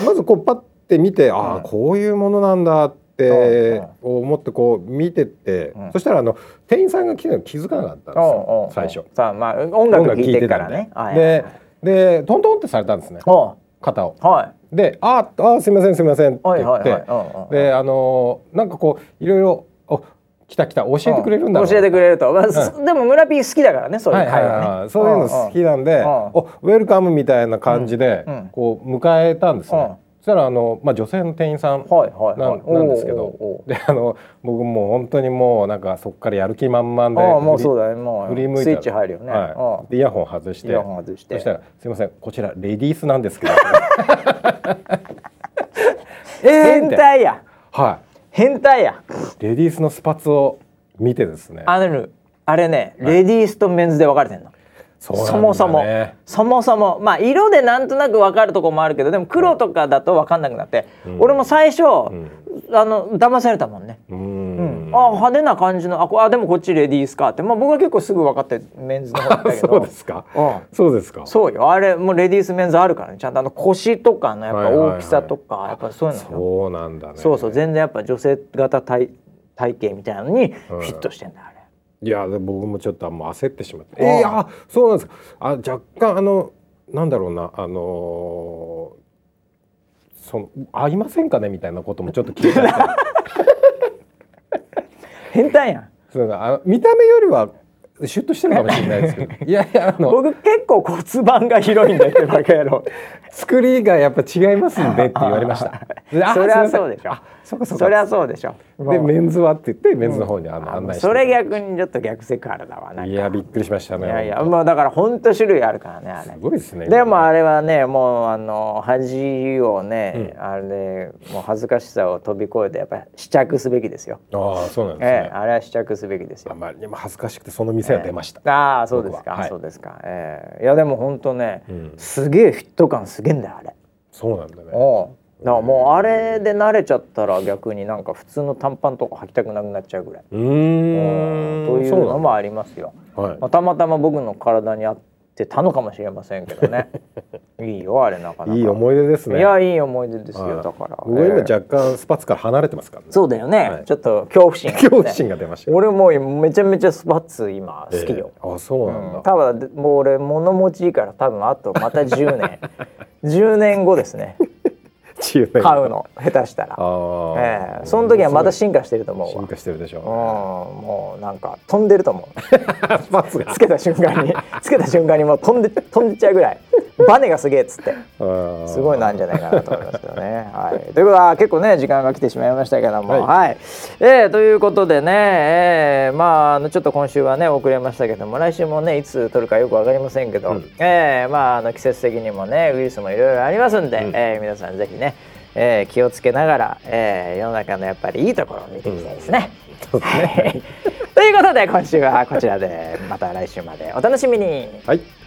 うん、まずこうパッて見て、ああこういうものなんだって思ってこう見てて、うん、そしたらあの店員さんが来てるの気づかなかったんですよ最初。さあまあ音楽聴いてからね。ででトントンってされたんですね。肩を。はい、で「ああすいませんすいません」って言って。であのなんかこういろいろ「お来た来た教えてくれるんだ、う。ん、教えてくれると、まあ、うん、でも村ピー好きだからねそういう会話そういうの好きなんで、おウェルカムみたいな感じで、こう迎えたんですね、そしたらあの、まあ、女性の店員さんなんですけど。であの僕もう本当にもうなんかそこからやる気満々でもうそうだね。もう振り向いてスイッチ入るよね、はい、でイヤホン外して。イヤホン外して。そしたら「すいませんこちらレディースなんですけど 」変態や。はい。変態や。レディースのスパツを見てですね。あのあれね、レディースとメンズで分かれてんのそもそもそもそもまあ色でなんとなく分かるとこもあるけどでも黒とかだと分かんなくなって、うん、俺も最初、うん、あの騙されたもんね。うん、あ派手な感じのああでもこっちレディースかって、まあ、僕は結構すぐ分かってメンズの方だけど。そうですか、うん、そうですか？そうよ。あれもうレディースメンズあるからね。ちゃんとあの腰とかのやっぱ大きさとか、やっぱそういうの。そうなんだね。そうそう。全然やっぱ女性型体体型みたいなのにフィットしてんだ。いや僕もちょっともう焦ってしまって「えー、あそうなんです。かあ若干あのなんだろうなあのー、その合いませんかね?」みたいなこともちょっと聞いちゃって変態やん。そうあ見た目よりはシュッとしてるかもしれないですけど。いやいやあの僕結構骨盤が広いんだってバカ野郎。作りがやっぱ違いますんでって言われました。それはそうでしょそそりゃそうでしょ。でメンズはって言ってメンズの方にあの案内して。それ逆にちょっと逆セクハラだわいやびっくりしましたねいやいやまあだから本当種類あるからねあれ。すごいですねでもあれはね。もうあの恥をね、うん、あれもう恥ずかしさを飛び越えてやっぱり試着すべきですよ。ああそうなんですね、ええ、あれは試着すべきですよ。あまりにも恥ずかしくてその店は出ました、え、ああそうですか、は。い、そうですか。ええ。いやでも本当ね、うん、すげえフィット感すげえんだよあれ。そうなんだね。おだからもうあれで慣れちゃったら逆になんか普通の短パンとか履きたくなくなっちゃうぐらい。うんというのもありますよ。はい、まあ、たまたま僕の体に合ってたのかもしれませんけどね。いいよあれなかなか。いい思い出ですね。いやいい思い出ですよ、はい、だから。僕今若干スパッツから離れてますからね。そうだよね。はい、ちょっと恐怖心、ね、恐怖心が出ました。俺もめちゃめちゃスパッツ今好きよ。えー、あそうなんだ。うん、多分もう俺物持ちいいから多分あとまた10年 10年後ですね。買うの下手したら、ええ。ー、その時はまた進化してると思う進化してるでしょう、ね、もうなんか飛んでると思う。つけた瞬間に。つけた瞬間にもう飛んで飛んでっちゃうぐらい。バネがすげえっつって。すごいなんじゃないかなと思いますけどね。はい、ということは結構ね時間が来てしまいましたけども、はい、はい、えー、ということでね、えー、まあちょっと今週はね遅れましたけども来週もねいつ撮るかよく分かりませんけど、うん、えー、まああの季節的にもねウイルスもいろいろありますんで、うん、えー、皆さんぜひね、えー、気をつけながら、えー、世の中のやっぱりいいところを見ていきたいですね。うん、ということで今週はこちらでまた来週までお楽しみに。はい